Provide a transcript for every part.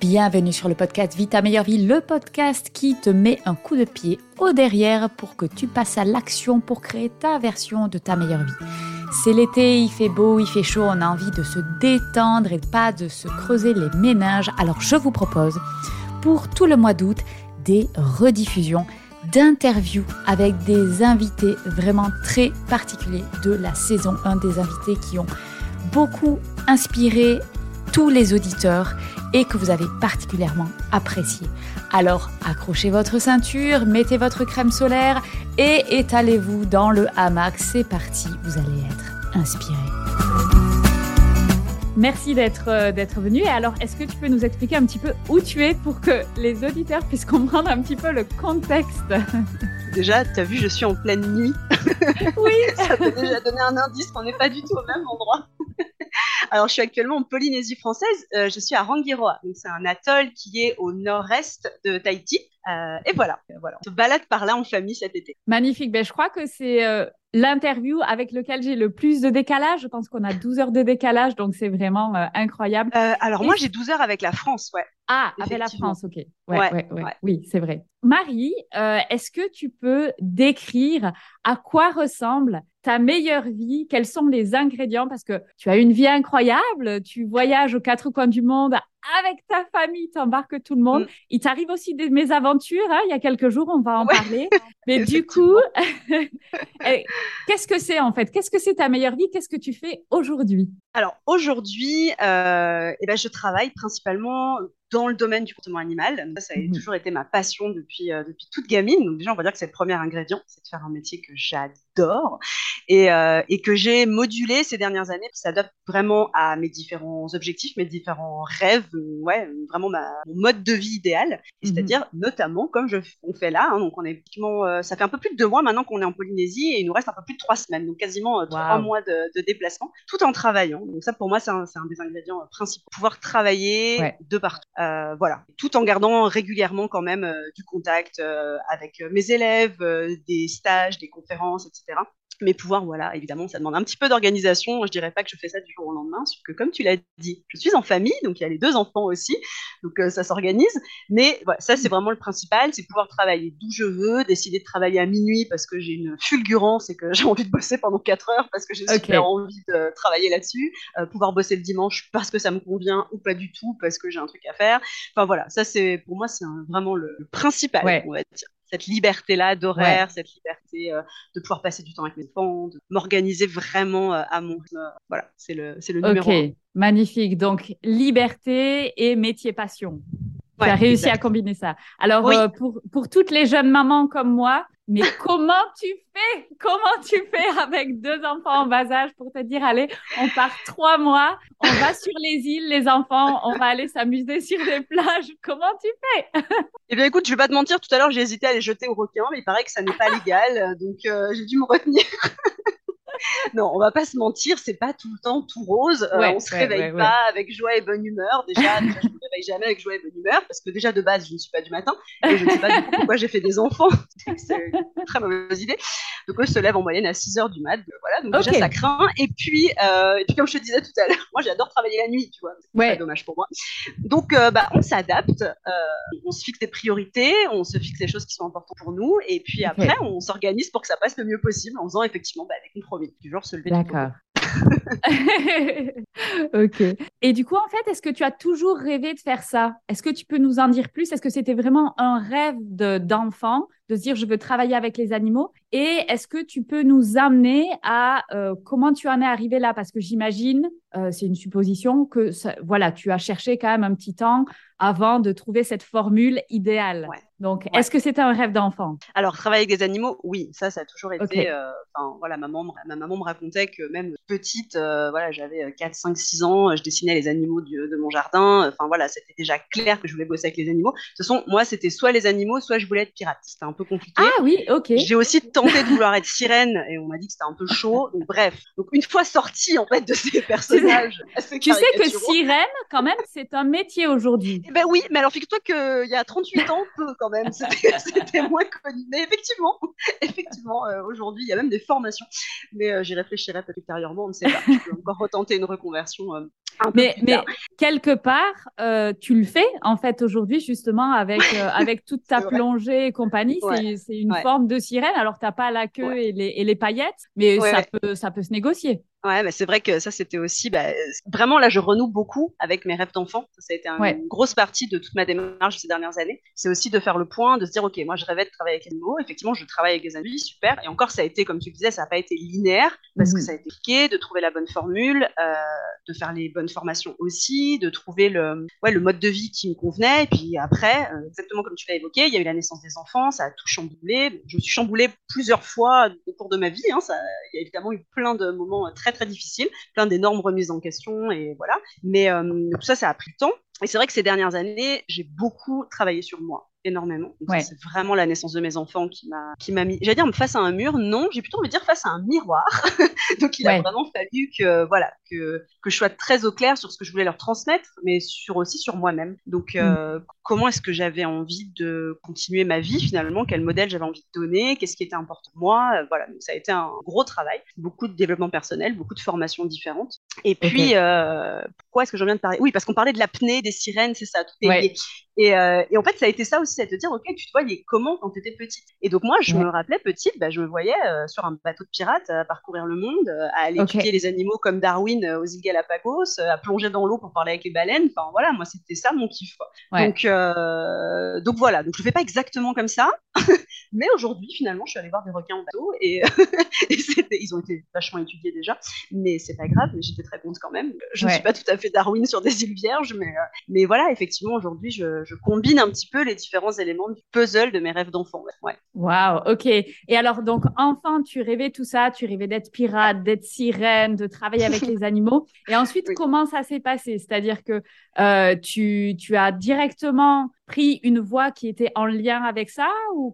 Bienvenue sur le podcast Vita Meilleure Vie, le podcast qui te met un coup de pied au derrière pour que tu passes à l'action pour créer ta version de ta meilleure vie. C'est l'été, il fait beau, il fait chaud, on a envie de se détendre et pas de se creuser les ménages. Alors je vous propose pour tout le mois d'août des rediffusions d'interviews avec des invités vraiment très particuliers de la saison 1, des invités qui ont beaucoup inspiré tous les auditeurs et que vous avez particulièrement apprécié. Alors accrochez votre ceinture, mettez votre crème solaire et étalez-vous dans le hamac. C'est parti, vous allez être inspiré. Merci d'être euh, d'être venu. Et alors, est-ce que tu peux nous expliquer un petit peu où tu es pour que les auditeurs puissent comprendre un petit peu le contexte? Déjà, tu as vu, je suis en pleine nuit. Oui. Ça peut déjà donner un indice qu'on n'est pas du tout au même endroit. Alors, je suis actuellement en Polynésie française. Euh, je suis à Rangiroa. Donc, c'est un atoll qui est au nord-est de Tahiti. Euh, et voilà, voilà. On se balade par là en famille cet été. Magnifique. Ben, je crois que c'est euh, l'interview avec lequel j'ai le plus de décalage. Je pense qu'on a 12 heures de décalage, donc c'est vraiment euh, incroyable. Euh, alors, moi, j'ai 12 heures avec la France, ouais. Ah, avec la. France, ok. Ouais, ouais. ouais. Oui, c'est vrai. Marie, euh, est-ce que tu peux décrire à quoi ressemble ta meilleure vie? Quels sont les ingrédients? Parce que tu as une vie incroyable, tu voyages aux quatre coins du monde avec ta famille, tu embarques tout le monde. Mm. Il t'arrive aussi des mésaventures, hein, il y a quelques jours, on va en Ouais. parler. Mais du coup, qu'est-ce que c'est en fait? Qu'est-ce que c'est ta meilleure vie? Qu'est-ce que tu fais aujourd'hui? Alors aujourd'hui, euh, eh ben, je travaille principalement dans le domaine du comportement animal. Ça, ça a Mhm. toujours été ma passion depuis, euh, depuis toute gamine. Donc déjà, on va dire que c'est le premier ingrédient, c'est de faire un métier que j'adore et, euh, et que j'ai modulé ces dernières années qui s'adapte vraiment à mes différents objectifs, mes différents rêves, ouais, vraiment ma, mon mode de vie idéal. Mhm. C'est-à-dire notamment comme je, on fait là, hein, donc on est euh, ça fait un peu plus de deux mois maintenant qu'on est en Polynésie et il nous reste un peu plus de trois semaines, donc quasiment euh, trois mois de, de déplacement, tout en travaillant. Donc ça pour moi c'est un, des ingrédients euh, principaux. Pouvoir travailler Ouais. de partout, Euh, voilà, tout en gardant régulièrement quand même euh, du contact euh, avec euh, mes élèves, euh, des stages, des conférences, etc. Mais pouvoir, voilà, évidemment, ça demande un petit peu d'organisation. Je dirais pas que je fais ça du jour au lendemain, sauf que comme tu l'as dit, je suis en famille, donc il y a les deux enfants aussi, donc euh, ça s'organise. Mais voilà, ça c'est vraiment le principal, c'est pouvoir travailler d'où je veux, décider de travailler à minuit parce que j'ai une fulgurance et que j'ai envie de bosser pendant 4 heures parce que j'ai super envie de travailler là-dessus. Euh, pouvoir bosser le dimanche parce que ça me convient ou pas du tout parce que j'ai un truc à faire. Enfin voilà, ça c'est pour moi c'est vraiment le, le principal, Ouais. on va dire. Cette liberté-là d'horaire, cette liberté euh, de pouvoir passer du temps avec mes enfants, de m'organiser vraiment euh, à mon rythme. Voilà, c'est le, c'est le numéro Ok, un. magnifique. Donc, liberté et métier passion. tu as réussi exact. à combiner ça. Alors, Oui. euh, pour, pour toutes les jeunes mamans comme moi, mais comment tu fais? Comment tu fais avec deux enfants en bas âge pour te dire, allez, on part trois mois, on va sur les îles, les enfants, on va aller s'amuser sur les plages. Comment tu fais? Eh bien, écoute, je vais pas te mentir, tout à l'heure, j'ai hésité à les jeter au requin, mais il paraît que ça n'est pas légal, donc euh, j'ai dû me retenir. non, on va pas se mentir, c'est pas tout le temps tout rose. Euh, Ouais, on se ouais, réveille ouais, pas avec joie et bonne humeur. Déjà, déjà, je me réveille jamais avec joie et bonne humeur, parce que déjà de base, je ne suis pas du matin, et je ne sais pas du coup pourquoi j'ai fait des enfants. c'est une très mauvaise idée. Donc eux se lèvent en moyenne à 6 heures du mat. Voilà, donc déjà ça craint. Et puis, et puis comme je te disais tout à l'heure, moi j'adore travailler la nuit, tu vois. C'est dommage pour moi. Donc bah, on s'adapte, on se fixe des priorités, on se fixe les choses qui sont importantes pour nous, et puis après on s'organise pour que ça passe le mieux possible en faisant effectivement bah, des compromis. Du genre se lever. D'accord. ok. Et du coup, en fait, est-ce que tu as toujours rêvé de faire ça? Est-ce que tu peux nous en dire plus? Est-ce que c'était vraiment un rêve d'enfant? De, se dire je veux travailler avec les animaux Et est-ce que tu peux nous amener à euh, comment tu en es arrivé là? Parce que j'imagine, euh, c'est une supposition, que voilà, tu as cherché quand même un petit temps avant de trouver cette formule idéale. Donc, est-ce que c'était un rêve d'enfant? Alors, travailler avec des animaux, oui, ça, ça a toujours été. Euh, voilà, ma maman, ma maman me racontait que même petite, euh, voilà, j'avais 4, 5, 6 ans, je dessinais les animaux de mon jardin. Enfin, voilà, c'était déjà clair que je voulais bosser avec les animaux. De toute façon, moi, c'était soit les animaux, soit je voulais être pirate. C'était un peu compliqué. Ah oui, ok. J'ai aussi tenté de vouloir être sirène et on m'a dit que c'était un peu chaud. Donc, bref. Donc, une fois sortie, en fait, de ces personnages. tu sais que sirène, quand même, c'est un métier aujourd'hui. Eh ben oui, mais alors, figure-toi qu'il y a 38 ans, peu quand même. C'était moins connu. Mais effectivement, effectivement, euh, aujourd'hui, il y a même des formations. Mais euh, j'y réfléchirai peut-être ultérieurement, on ne sait pas. Je peux encore retenter une reconversion. Euh, un mais, peu mais quelque part, tu le fais en fait aujourd'hui justement avec, avec toute ta plongée et compagnie. C'est une forme de sirène. Alors, tu n'as pas la queue et les, et, les, paillettes, mais ça, peut, ça peut se négocier. Ouais, bah c'est vrai que ça, c'était aussi, bah, vraiment là, je renoue beaucoup avec mes rêves d'enfant. Ça a été une grosse partie de toute ma démarche ces dernières années. C'est aussi de faire le point, de se dire, OK, moi, je rêvais de travailler avec les animaux. Effectivement, je travaille avec des animaux, super. Et encore, ça a été, comme tu disais, ça n'a pas été linéaire parce que mhm. ça a été compliqué de trouver la bonne formule, euh, de faire les bonnes formations aussi, de trouver le, ouais, le mode de vie qui me convenait. Et puis après, euh, exactement comme tu l'as évoqué, il y a eu la naissance des enfants, ça a tout chamboulé. Je me suis chamboulée plusieurs fois au cours de ma vie. Hein, ça, il y a évidemment eu plein de moments très très difficile, plein d'énormes remises en question et voilà. Mais euh, tout ça, ça a pris le temps. Et c'est vrai que ces dernières années, j'ai beaucoup travaillé sur moi énormément. C'est vraiment la naissance de mes enfants qui m'a qui m'a mis, j'allais dire face à un mur, non, j'ai plutôt envie de dire face à un miroir. Donc il a vraiment fallu que voilà que que je sois très au clair sur ce que je voulais leur transmettre, mais sur aussi sur moi-même. Donc mm. euh, comment est-ce que j'avais envie de continuer ma vie finalement, quel modèle j'avais envie de donner, qu'est-ce qui était important pour moi, euh, voilà. Donc ça a été un gros travail, beaucoup de développement personnel, beaucoup de formations différentes. Et puis euh, pourquoi est-ce que je viens de parler? Oui, parce qu'on parlait de l'apnée, des sirènes, c'est ça, tout est lié. Et, euh, et, en fait, ça a été ça aussi, à te dire, ok, tu te voyais comment quand tu étais petite? Et donc moi, je me rappelais petite, bah, je me voyais euh, sur un bateau de pirate à parcour le monde, euh, à aller étudier les animaux comme Darwin aux îles Galapagos, à plonger dans l'eau pour parler avec les baleines. Enfin voilà, moi c'était ça mon kiff. Donc donc voilà, donc je le fais pas exactement comme ça, mais aujourd'hui finalement, je suis allée voir des requins en bateau et, et ils ont été vachement étudiés déjà, mais c'est pas grave, mais j'étais très contente quand même. Je ne suis pas tout à fait Darwin sur des îles vierges, mais mais voilà, effectivement aujourd'hui je je combine un petit peu les différents éléments du puzzle de mes rêves d'enfant. Ouais. Waouh, ok. Et alors, donc, enfant, tu rêvais tout ça, tu rêvais d'être pirate, d'être sirène, de travailler avec les animaux. Et ensuite, comment ça s'est passé? C'est-à-dire que euh, tu, tu as directement pris une voie qui était en lien avec ça ou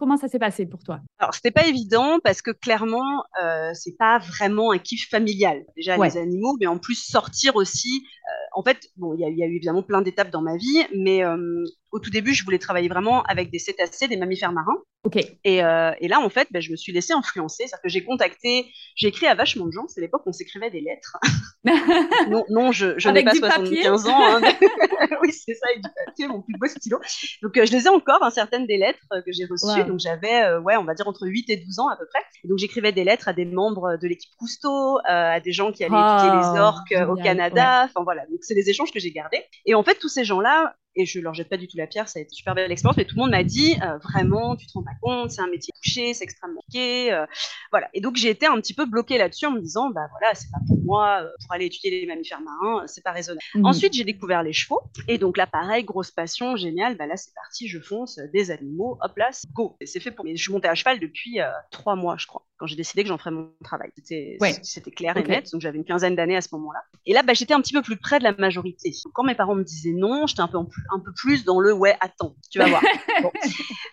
Comment ça s'est passé pour toi? Alors, c'était pas évident parce que clairement, euh, c'est pas vraiment un kiff familial. Déjà, les animaux, mais en plus, sortir aussi. Euh, en fait, bon, il y, y, a eu évidemment plein d'étapes dans ma vie, mais euh, au tout début, je voulais travailler vraiment avec des cétacés, des mammifères marins. Ok. Et, euh, et là, en fait, ben, je me suis laissée influencer. C'est-à-dire que j'ai contacté, j'ai écrit à vachement de gens. C'est l'époque où on s'écrivait des lettres. non, non, je, je n'ai pas 75 ans. Hein. oui, c'est ça, avec du papier, mon plus beau stylo. Donc, euh, je les ai encore, hein, certaines des lettres euh, que j'ai reçues. Donc, j'avais, euh, ouais, on va dire entre 8 et 12 ans à peu près. Et donc, j'écrivais des lettres à des membres de l'équipe Cousteau, à des gens qui allaient étudier les oh, orques au Canada. Enfin, voilà. Donc, c'est des échanges que j'ai gardés. Et en fait, tous ces gens-là, et je leur jette pas du tout la pierre, ça a été une super belle expérience, mais tout le monde m'a dit euh, vraiment, tu te rends pas compte, c'est un métier couché, c'est extrêmement compliqué, euh, voilà. Et donc j'ai été un petit peu bloquée là-dessus en me disant bah voilà, c'est pas pour moi, euh, pour aller étudier les mammifères marins, c'est pas raisonnable. Mmh. Ensuite j'ai découvert les chevaux, et donc là pareil, grosse passion, génial, bah là c'est parti, je fonce, des animaux, hop là, go. C'est fait pour. Mais je suis montée à cheval depuis trois mois, je crois quand j'ai décidé que j'en ferais mon travail. C'était c'était clair et net, donc j'avais une quinzaine d'années à ce moment-là. Et là, bah, j'étais un petit peu plus près de la majorité. quand mes parents me disaient non, j'étais un peu en plus un peu plus dans le ouais, attends, tu vas voir.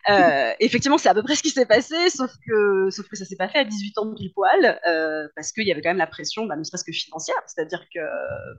Euh, effectivement, c'est à peu près ce qui s'est passé, sauf que, sauf que ça s'est pas fait à 18 ans pile poil, euh, parce qu'il y avait quand même la pression, bah, ne serait-ce que financière, c'est-à-dire que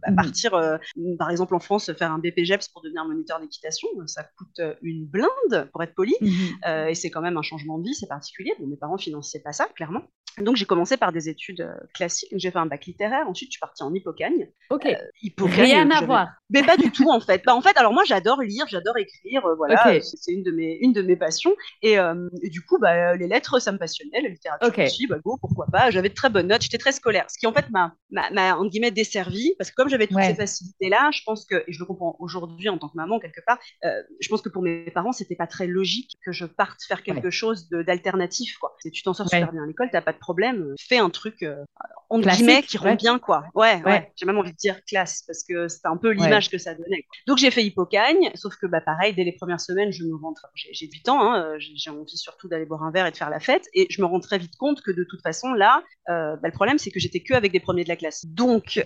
bah, mmh. partir, euh, par exemple en France, faire un BPGEPS pour devenir moniteur d'équitation, ça coûte une blinde, pour être poli, mmh. et c'est quand même un changement de vie, c'est particulier. Bon, mes parents finançaient pas ça, clairement. Donc j'ai commencé par des études euh, classiques. J'ai fait un bac littéraire. Ensuite, je suis partie en hippocagne. Ok. Euh, Rien à voir. Mais pas du tout en fait. Bah, en fait, alors moi j'adore lire, j'adore écrire. Euh, voilà, c'est une de mes une de mes passions. Et, du coup, bah, les lettres, ça me passionnait. La littérature aussi. Bah go, pourquoi pas. J'avais de très bonnes notes. J'étais très scolaire. Ce qui en fait m'a m'a en guillemets desservi parce que comme j'avais toutes ces facilités là, je pense que et je le comprends aujourd'hui en tant que maman quelque part. je pense que pour mes parents, c'était pas très logique que je parte faire quelque chose d'alternatif quoi. Tu t'en sors super bien à l'école, t'as pas de problème, euh, fais un truc euh, en guillemets qui rend bien quoi. Ouais, ouais. J'ai même envie de dire classe parce que c'était un peu l'image que ça donnait. Donc j'ai fait sauf que bah pareil, dès les premières semaines, je me rentre. J'ai 8 ans, hein, euh, j'ai envie surtout d'aller boire un verre et de faire la fête, et je me rends très vite compte que de toute façon là, bah, le problème c'est que j'étais que avec des premiers de la classe. Donc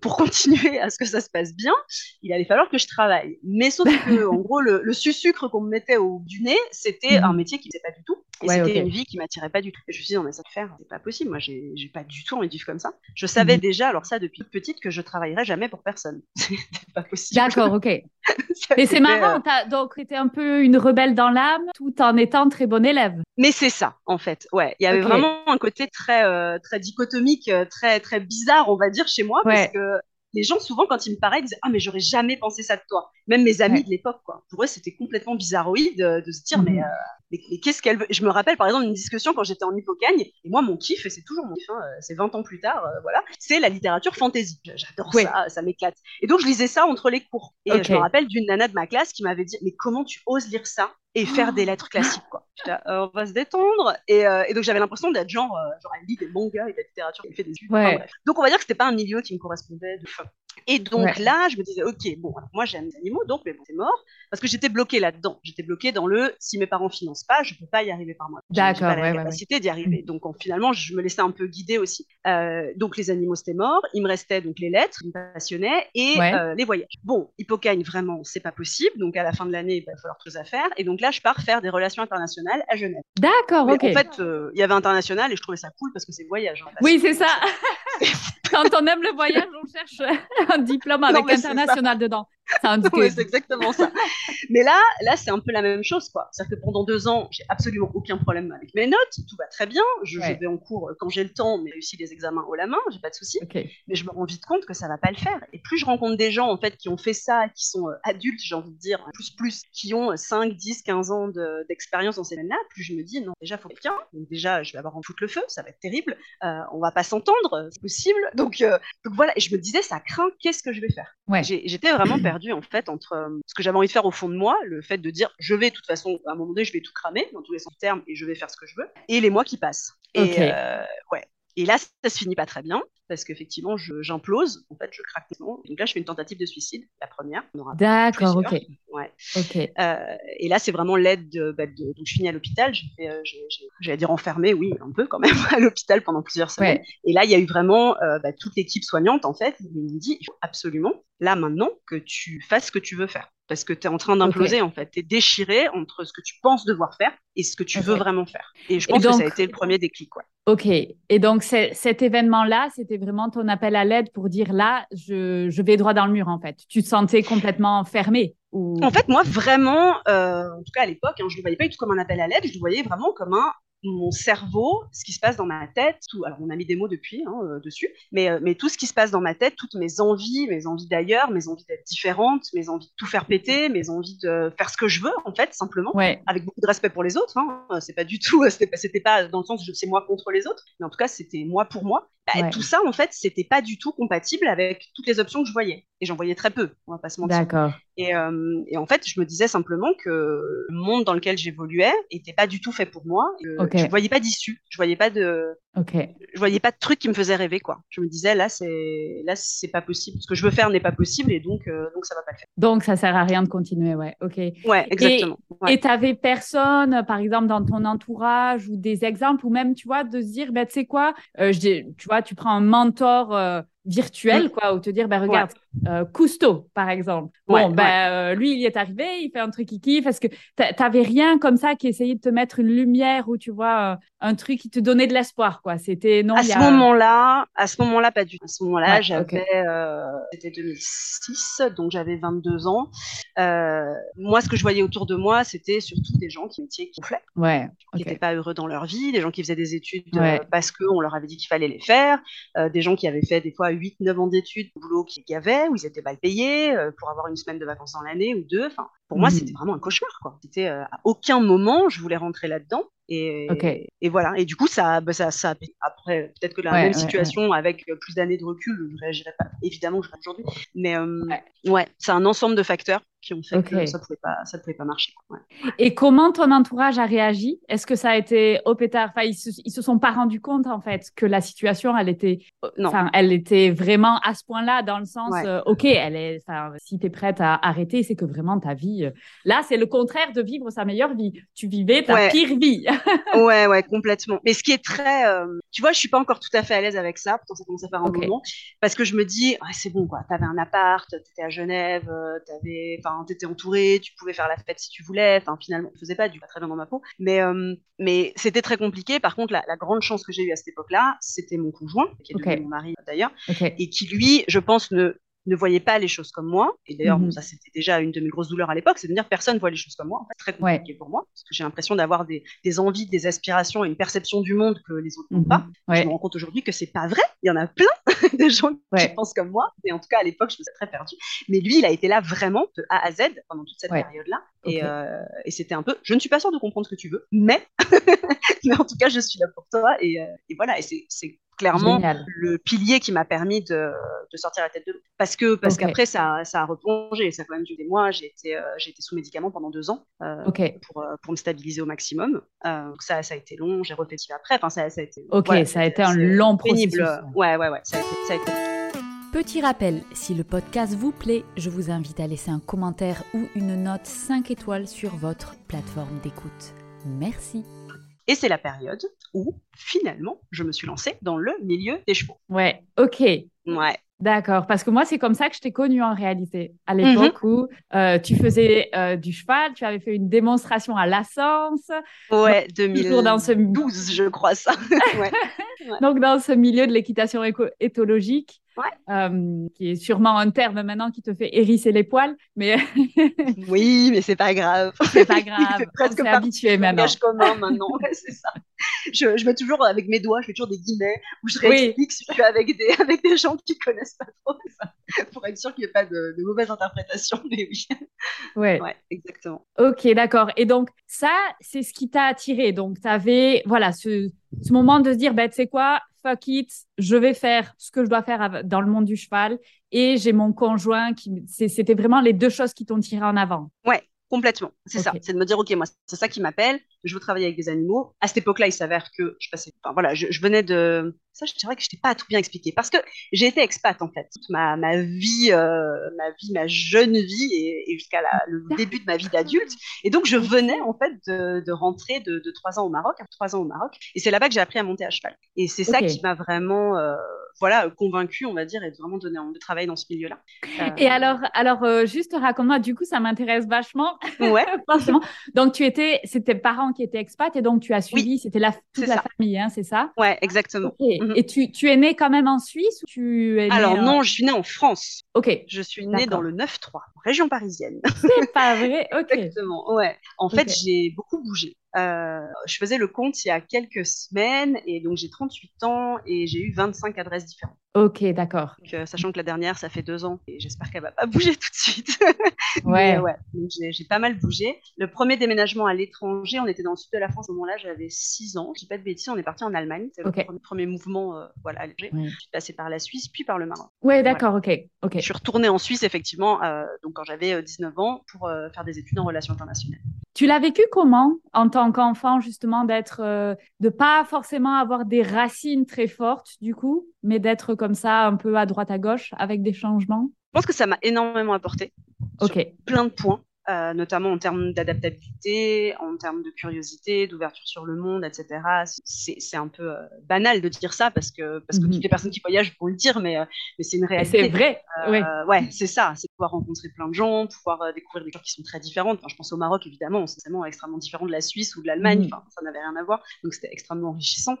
pour continuer à ce que ça se passe bien, il allait falloir que je travaille. Mais sauf que en gros le, le sucre qu'on me mettait au du nez, c'était mhm. un métier qui ne pas du tout. Et c'était une vie qui m'attirait pas du tout. Et je me suis dit, non, mais ça faire, c'est pas possible. Moi, j'ai pas du tout envie de vivre comme ça. Je savais mhm. déjà, alors ça, depuis petite, que je travaillerais jamais pour personne. C'était pas possible. D'accord, ok. mais c'est marrant, euh, as donc été un peu une rebelle dans l'âme, tout en étant très bon élève. Mais c'est ça, en fait. Ouais, il y avait vraiment un côté très, euh, très dichotomique, euh, très, très bizarre, on va dire, chez moi, parce que les gens, souvent, quand ils me parlaient, ils disaient Ah, mais j'aurais jamais pensé ça de toi. Même mes amis de l'époque, quoi. Pour eux, c'était complètement bizarroïde de se dire Mais mhm mais, qu'est-ce qu'elle veut? Je me rappelle par exemple une discussion quand j'étais en hippocagne, et moi mon kiff, et c'est toujours mon kiff, hein, euh, c'est 20 ans plus tard, euh, voilà, c'est la littérature fantasy. J'adore ça, ça m'éclate. Et donc je lisais ça entre les cours. Et je me rappelle d'une nana de ma classe qui m'avait dit, mais comment tu oses lire ça? Et faire des lettres classiques quoi. Euh, on va se détendre et, donc j'avais l'impression d'être genre genre elle lit des mangas et de la littérature, elle fait des études. donc on va dire que c'était pas un milieu qui me correspondait de fin. Et donc là, je me disais, ok, bon, moi j'aime les animaux, donc mais bon, c'est mort, parce que j'étais bloquée là-dedans. J'étais bloquée dans le, si mes parents financent pas, je peux pas y arriver par moi. D'accord. Pas la capacité d'y arriver. Mm. Donc finalement, je me laissais un peu guider aussi. Euh, donc les animaux c'était mort, il me restait donc les lettres, qui me passionnaient, et euh, les voyages. Bon, Hippocagne vraiment, c'est pas possible. Donc à la fin de l'année, il va falloir choses à faire. Et donc là, je pars faire des relations internationales à Genève. D'accord, ok. En fait, euh, il y avait international et je trouvais ça cool parce que c'est voyage. Oui, c'est ça. Quand on aime le voyage, on cherche un diplôme avec international dedans. c'est exactement ça. Mais là, là, c'est un peu la même chose, quoi. C'est-à-dire que pendant deux ans, j'ai absolument aucun problème avec mes notes, tout va très bien. Je, vais en cours quand j'ai le temps, mais réussis les examens haut la main, j'ai pas de souci. Mais je me rends vite compte que ça va pas le faire. Et plus je rencontre des gens, en fait, qui ont fait ça, qui sont euh, adultes, j'ai envie de dire, plus plus, qui ont 5, 10, 15 ans d'expérience dans ces domaines-là, plus je me dis, non, déjà, faut quelqu'un. Donc déjà, je vais avoir en tout le feu, ça va être terrible. Euh, on va pas s'entendre, possible. Donc, euh, donc voilà, et je me disais, ça craint, qu'est-ce que je vais faire? Ouais. J'étais vraiment perdue, en fait, entre euh, ce que j'avais envie de faire au fond de moi, le fait de dire je vais de toute façon, à un moment donné, je vais tout cramer dans tous les sens termes et je vais faire ce que je veux, et les mois qui passent. Et euh, ouais. Et là, ça se finit pas très bien parce qu'effectivement, j'implose. En fait, je craque. Donc là, je fais une tentative de suicide, la première. D'accord, ok. Ouais. Ok. Euh, et là, c'est vraiment l'aide de, bah, de, Donc, je finis à l'hôpital. Fait, j'allais dire enfermé, oui, un peu quand même, à l'hôpital pendant plusieurs semaines. Et là, il y a eu vraiment bah, toute l'équipe soignante, en fait. Ils m'ont dit, il faut absolument là maintenant que tu fasses ce que tu veux faire. Parce que tu es en train d'imploser en fait. Tu es déchiré entre ce que tu penses devoir faire et ce que tu veux vraiment faire. Et je pense que ça a été le premier déclic. Quoi. Ok. Et donc cet événement-là, c'était vraiment ton appel à l'aide pour dire là, je, je, vais droit dans le mur en fait. Tu te sentais complètement fermé ou... En fait, moi vraiment, euh, en tout cas à l'époque, hein, je ne le voyais pas du tout comme un appel à l'aide, je le voyais vraiment comme un mon cerveau, ce qui se passe dans ma tête, tout, alors on a mis des mots depuis hein, euh, dessus, mais, euh, mais tout ce qui se passe dans ma tête, toutes mes envies, mes envies d'ailleurs, mes envies d'être différente, mes envies de tout faire péter, mes envies de faire ce que je veux en fait simplement, avec beaucoup de respect pour les autres. Hein, euh, c'est pas du tout, c'était pas, dans le sens c'est moi contre les autres, mais en tout cas c'était moi pour moi. Bah, tout ça en fait c'était pas du tout compatible avec toutes les options que je voyais et j'en voyais très peu, on va pas se mentir. D'accord. Et, et, en fait je me disais simplement que le monde dans lequel j'évoluais était pas du tout fait pour moi. Je voyais pas d'issue, je voyais pas de, je voyais pas de truc qui me faisait rêver quoi. Je me disais là c'est là c'est pas possible, ce que je veux faire n'est pas possible et donc euh, donc ça va pas le faire. Donc ça sert à rien de continuer, ouais, ok. Ouais, exactement. Et tu avais personne, par exemple dans ton entourage ou des exemples ou même tu vois de se dire ben tu sais quoi, euh, tu vois tu prends un mentor. Euh, virtuel, quoi, ou te dire, ben regarde, euh, Cousteau, par exemple. Bon, ben euh, lui, il est arrivé, il fait un truc qui kiffe. Est-ce que t'avais rien comme ça qui essayait de te mettre une lumière ou tu vois euh, un truc qui te donnait de l'espoir, quoi? C'était non. À ce moment-là, à ce moment-là, pas du tout. À ce moment-là, j'avais, c'était 2006, donc j'avais 22 ans. moi, ce que je voyais autour de moi, c'était surtout des gens qui métiers qui ouais, qui n'étaient pas heureux dans leur vie, des gens qui faisaient des études parce qu'on leur avait dit qu'il fallait les faire, des gens qui avaient fait des fois 8-9 ans d'études, boulot qu'il y avait, où ils étaient mal payés euh, pour avoir une semaine de vacances dans l'année ou deux. Enfin, pour moi, mmh. c'était vraiment un cauchemar. Quoi. C'était euh, à aucun moment je voulais rentrer là-dedans. Et, et, voilà. Et du coup, ça, bah, ça, ça après, peut-être que la même situation avec euh, plus d'années de recul, je réagirais pas. Évidemment, je aujourd'hui. Mais ouais, c'est un ensemble de facteurs qui ont fait que ça pouvait pas, ça pouvait pas marcher. Et comment ton entourage a réagi? Est-ce que ça a été au pétard? Enfin, ils se, se sont pas rendus compte en fait que la situation, elle était, enfin, elle était vraiment à ce point-là dans le sens, euh, ok, elle est, si tu es prête à arrêter, c'est que vraiment ta vie, euh, là, c'est le contraire de vivre sa meilleure vie. Tu vivais ta pire vie. ouais, ouais, complètement. Mais ce qui est très, euh, tu vois, je suis pas encore tout à fait à l'aise avec ça. Pourtant, ça commence à faire un moment parce que je me dis, c'est bon quoi. T'avais un appart, t'étais à Genève, t'avais, enfin tu étais entouré, tu pouvais faire la fête si tu voulais. Enfin, finalement, je faisais pas du pas très bien dans ma peau. Mais, euh, mais c'était très compliqué. Par contre, la, grande chance que j'ai eue à cette époque-là, c'était mon conjoint, qui est devenu mon mari d'ailleurs, et qui lui, je pense, ne ne voyait pas les choses comme moi. Et d'ailleurs, mhm. ça c'était déjà une de mes grosses douleurs à l'époque, c'est de dire personne voit les choses comme moi. En fait, très compliqué pour moi, parce que j'ai l'impression d'avoir des, des, envies, des aspirations et une perception du monde que les autres n'ont mhm. pas. Je me rends compte aujourd'hui que c'est pas vrai. Il y en a plein de gens qui pensent comme moi. Et en tout cas, à l'époque, je me suis très perdue. Mais lui, il a été là vraiment de A à Z pendant toute cette période-là. Et, euh, et c'était un peu, je ne suis pas sûre de comprendre ce que tu veux, mais, mais en tout cas, je suis là pour toi. Et, euh, et voilà, et c'est clairement le pilier qui m'a permis de, de, sortir la tête de l'eau. Parce que parce qu'après ça, ça a replongé, ça a quand même duré des mois. J'ai été, euh, j'ai été sous médicaments pendant deux ans euh, pour, euh, pour me stabiliser au maximum. donc ça, ça a été long. J'ai refait après. Enfin ça, ça a été. Ok, ça a été un long processus. Ouais, ouais, ouais. Ça a été, ça a été... Petit rappel, si le podcast vous plaît, je vous invite à laisser un commentaire ou une note 5 étoiles sur votre plateforme d'écoute. Merci. Et c'est la période où, finalement, je me suis lancée dans le milieu des chevaux. Ouais, ok. Ouais. D'accord, parce que moi, c'est comme ça que je t'ai connue en réalité. À l'époque mhm. où euh, tu faisais euh, du cheval, tu avais fait une démonstration à l'Assens. Ouais, 2012, je crois ça. ouais. Donc, dans ce milieu de l'équitation éthologique, euh, qui est sûrement un terme maintenant qui te fait hérisser les poils, mais oui, mais c'est pas grave. C'est pas grave. presque On habitué maintenant. commun maintenant, c'est ça. Je, je, mets toujours avec mes doigts, je fais toujours des guillemets où je réexplique si je suis avec des avec des gens qui connaissent pas trop ça, pour être sûr qu'il n'y ait pas de, de mauvaise interprétation. Mais oui. Ouais. ouais exactement. Ok, d'accord. Et donc ça, c'est ce qui t'a attiré. Donc tu avais voilà ce ce moment de se dire, ben, tu sais quoi, fuck it, je vais faire ce que je dois faire dans le monde du cheval et j'ai mon conjoint qui, c'était vraiment les deux choses qui t'ont tiré en avant. Ouais, complètement. C'est ça. C'est de me dire, OK, moi, c'est ça qui m'appelle je veux travailler avec des animaux. À cette époque-là, il s'avère que je passais, enfin, voilà, je, venais de, ça, je dirais que je t'ai pas tout bien expliqué parce que j'ai été expat en fait, ma, ma vie, euh, ma vie, ma jeune vie et, jusqu'à le début de ma vie d'adulte. Et donc, je venais en fait de, de rentrer de, de trois ans au Maroc, trois ans au Maroc, et c'est là-bas que j'ai appris à monter à cheval. Et c'est ça qui m'a vraiment, euh, voilà, convaincu, on va dire, et vraiment donné envie de travailler dans ce milieu-là. Euh, et alors, alors, juste raconte-moi, du coup, ça m'intéresse vachement. Ouais. Forcément. Donc, tu étais, c'était parents qui était expat et donc tu as suivi, c'était la, toute la famille, hein, c'est ça? Ouais, exactement. Mhm. Et tu, tu, es né quand même en Suisse ou tu es Alors non, je suis née en France. Ok. Je suis née dans le 9-3, région parisienne. C'est pas vrai, ok. exactement, ouais. En fait, j'ai beaucoup bougé. Euh, je faisais le compte il y a quelques semaines et donc j'ai 38 ans et j'ai eu 25 adresses différentes. Ok, d'accord. Euh, sachant que la dernière, ça fait deux ans et j'espère qu'elle va pas bouger tout de suite. ouais. ouais. j'ai pas mal bougé. Le premier déménagement à l'étranger, on était dans le sud de la France. Au moment-là, j'avais 6 ans. Je dis pas de bêtises, on est parti en Allemagne. C'est le premier, mouvement, euh, voilà, Je suis passée par la Suisse, puis par le Maroc. Ouais, d'accord, ok, ok. Je suis retournée en Suisse effectivement, donc quand j'avais 19 ans, pour faire des études en relations internationales. Tu l'as vécu comment en tant qu'enfant justement d'être, euh, de pas forcément avoir des racines très fortes du coup, mais d'être comme ça un peu à droite à gauche avec des changements? Je pense que ça m'a énormément apporté. Ok. plein de points. Euh, notamment en termes d'adaptabilité, en termes de curiosité, d'ouverture sur le monde, etc. C'est un peu euh, banal de dire ça parce que, parce que toutes les personnes qui voyagent vont le dire, mais, euh, mais c'est une réalité. C'est vrai, oui. Ouais, c'est ça, c'est pouvoir rencontrer plein de gens, pouvoir découvrir des cultures qui sont très différentes. Enfin, je pense au Maroc, évidemment, c'est extrêmement différent de la Suisse ou de l'Allemagne, mhm. enfin, ça n'avait rien à voir, donc c'était extrêmement enrichissant.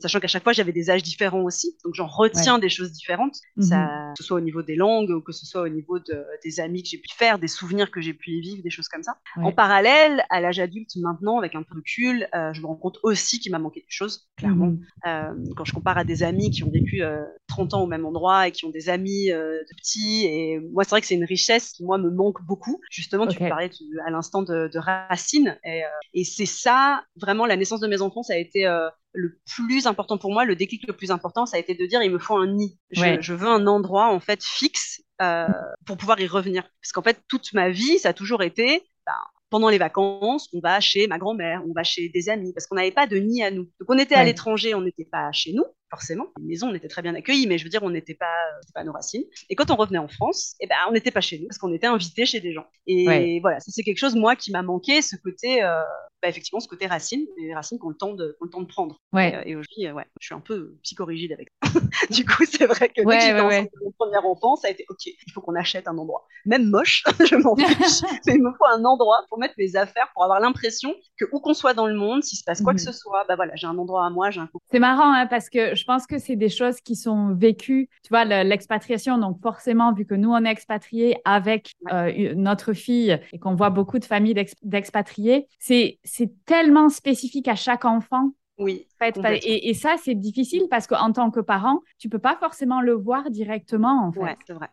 sachant qu'à chaque fois, j'avais des âges différents aussi, donc j'en retiens des choses différentes, ça, mhm. que ce soit au niveau des langues ou que ce soit au niveau de, des amis que j'ai pu faire, des souvenirs que j'ai pu vivre, des choses comme ça. En parallèle, à l'âge adulte maintenant, avec un peu de recul, euh, je me rends compte aussi qu'il m'a manqué des choses, clairement. Mhm. Euh, quand je compare à des amis qui ont vécu 30 euh, ans au même endroit et qui ont des amis de petits, et moi, c'est vrai que c'est une richesse qui, moi, me manque beaucoup. Justement, tu parlais à l'instant de, racines, et, et c'est ça, vraiment, la naissance de mes enfants, ça a été le plus important pour moi, le déclic le plus important, ça a été de dire il me faut un nid. Je, veux un endroit en fait fixe euh, pour pouvoir y revenir. Parce qu'en fait, toute ma vie, ça a toujours été ben, pendant les vacances, on va chez ma grand-mère, on va chez des amis, parce qu'on n'avait pas de nid à nous. Donc on était à l'étranger, on n'était pas chez nous, forcément. Une maison, on était très bien accueillis, mais je veux dire, on n'était pas, pas nos racines. Et quand on revenait en France, eh ben, on n'était pas chez nous, parce qu'on était invité chez des gens. Et voilà, ça c'est quelque chose, moi, qui m'a manqué, ce côté, euh, bah, effectivement, ce côté racine, les racines qu'on le temps de, le temps de prendre. Ouais. Et, euh, aujourd'hui, euh, ouais, je suis un peu psychorigide avec ça. du coup, c'est vrai que dès que ouais, mon premier enfant, ça a été OK, il faut qu'on achète un endroit. Même moche, je m'en fiche, mais il me faut un endroit pour mettre mes affaires, pour avoir l'impression que où qu'on soit dans le monde, s'il se passe quoi que mhm. ce soit, bah voilà, j'ai un endroit à moi, j'ai un C'est marrant, hein, parce que je pense que c'est des choses qui sont vécues, tu vois, l'expatriation, donc forcément, vu que nous, on est expatriés avec euh, notre fille et qu'on voit beaucoup de familles d'expatriés, c'est tellement spécifique à chaque enfant. Oui. et, et, ça, c'est difficile parce qu'en tant que parent, tu peux pas forcément le voir directement, en fait. Ouais, c'est vrai.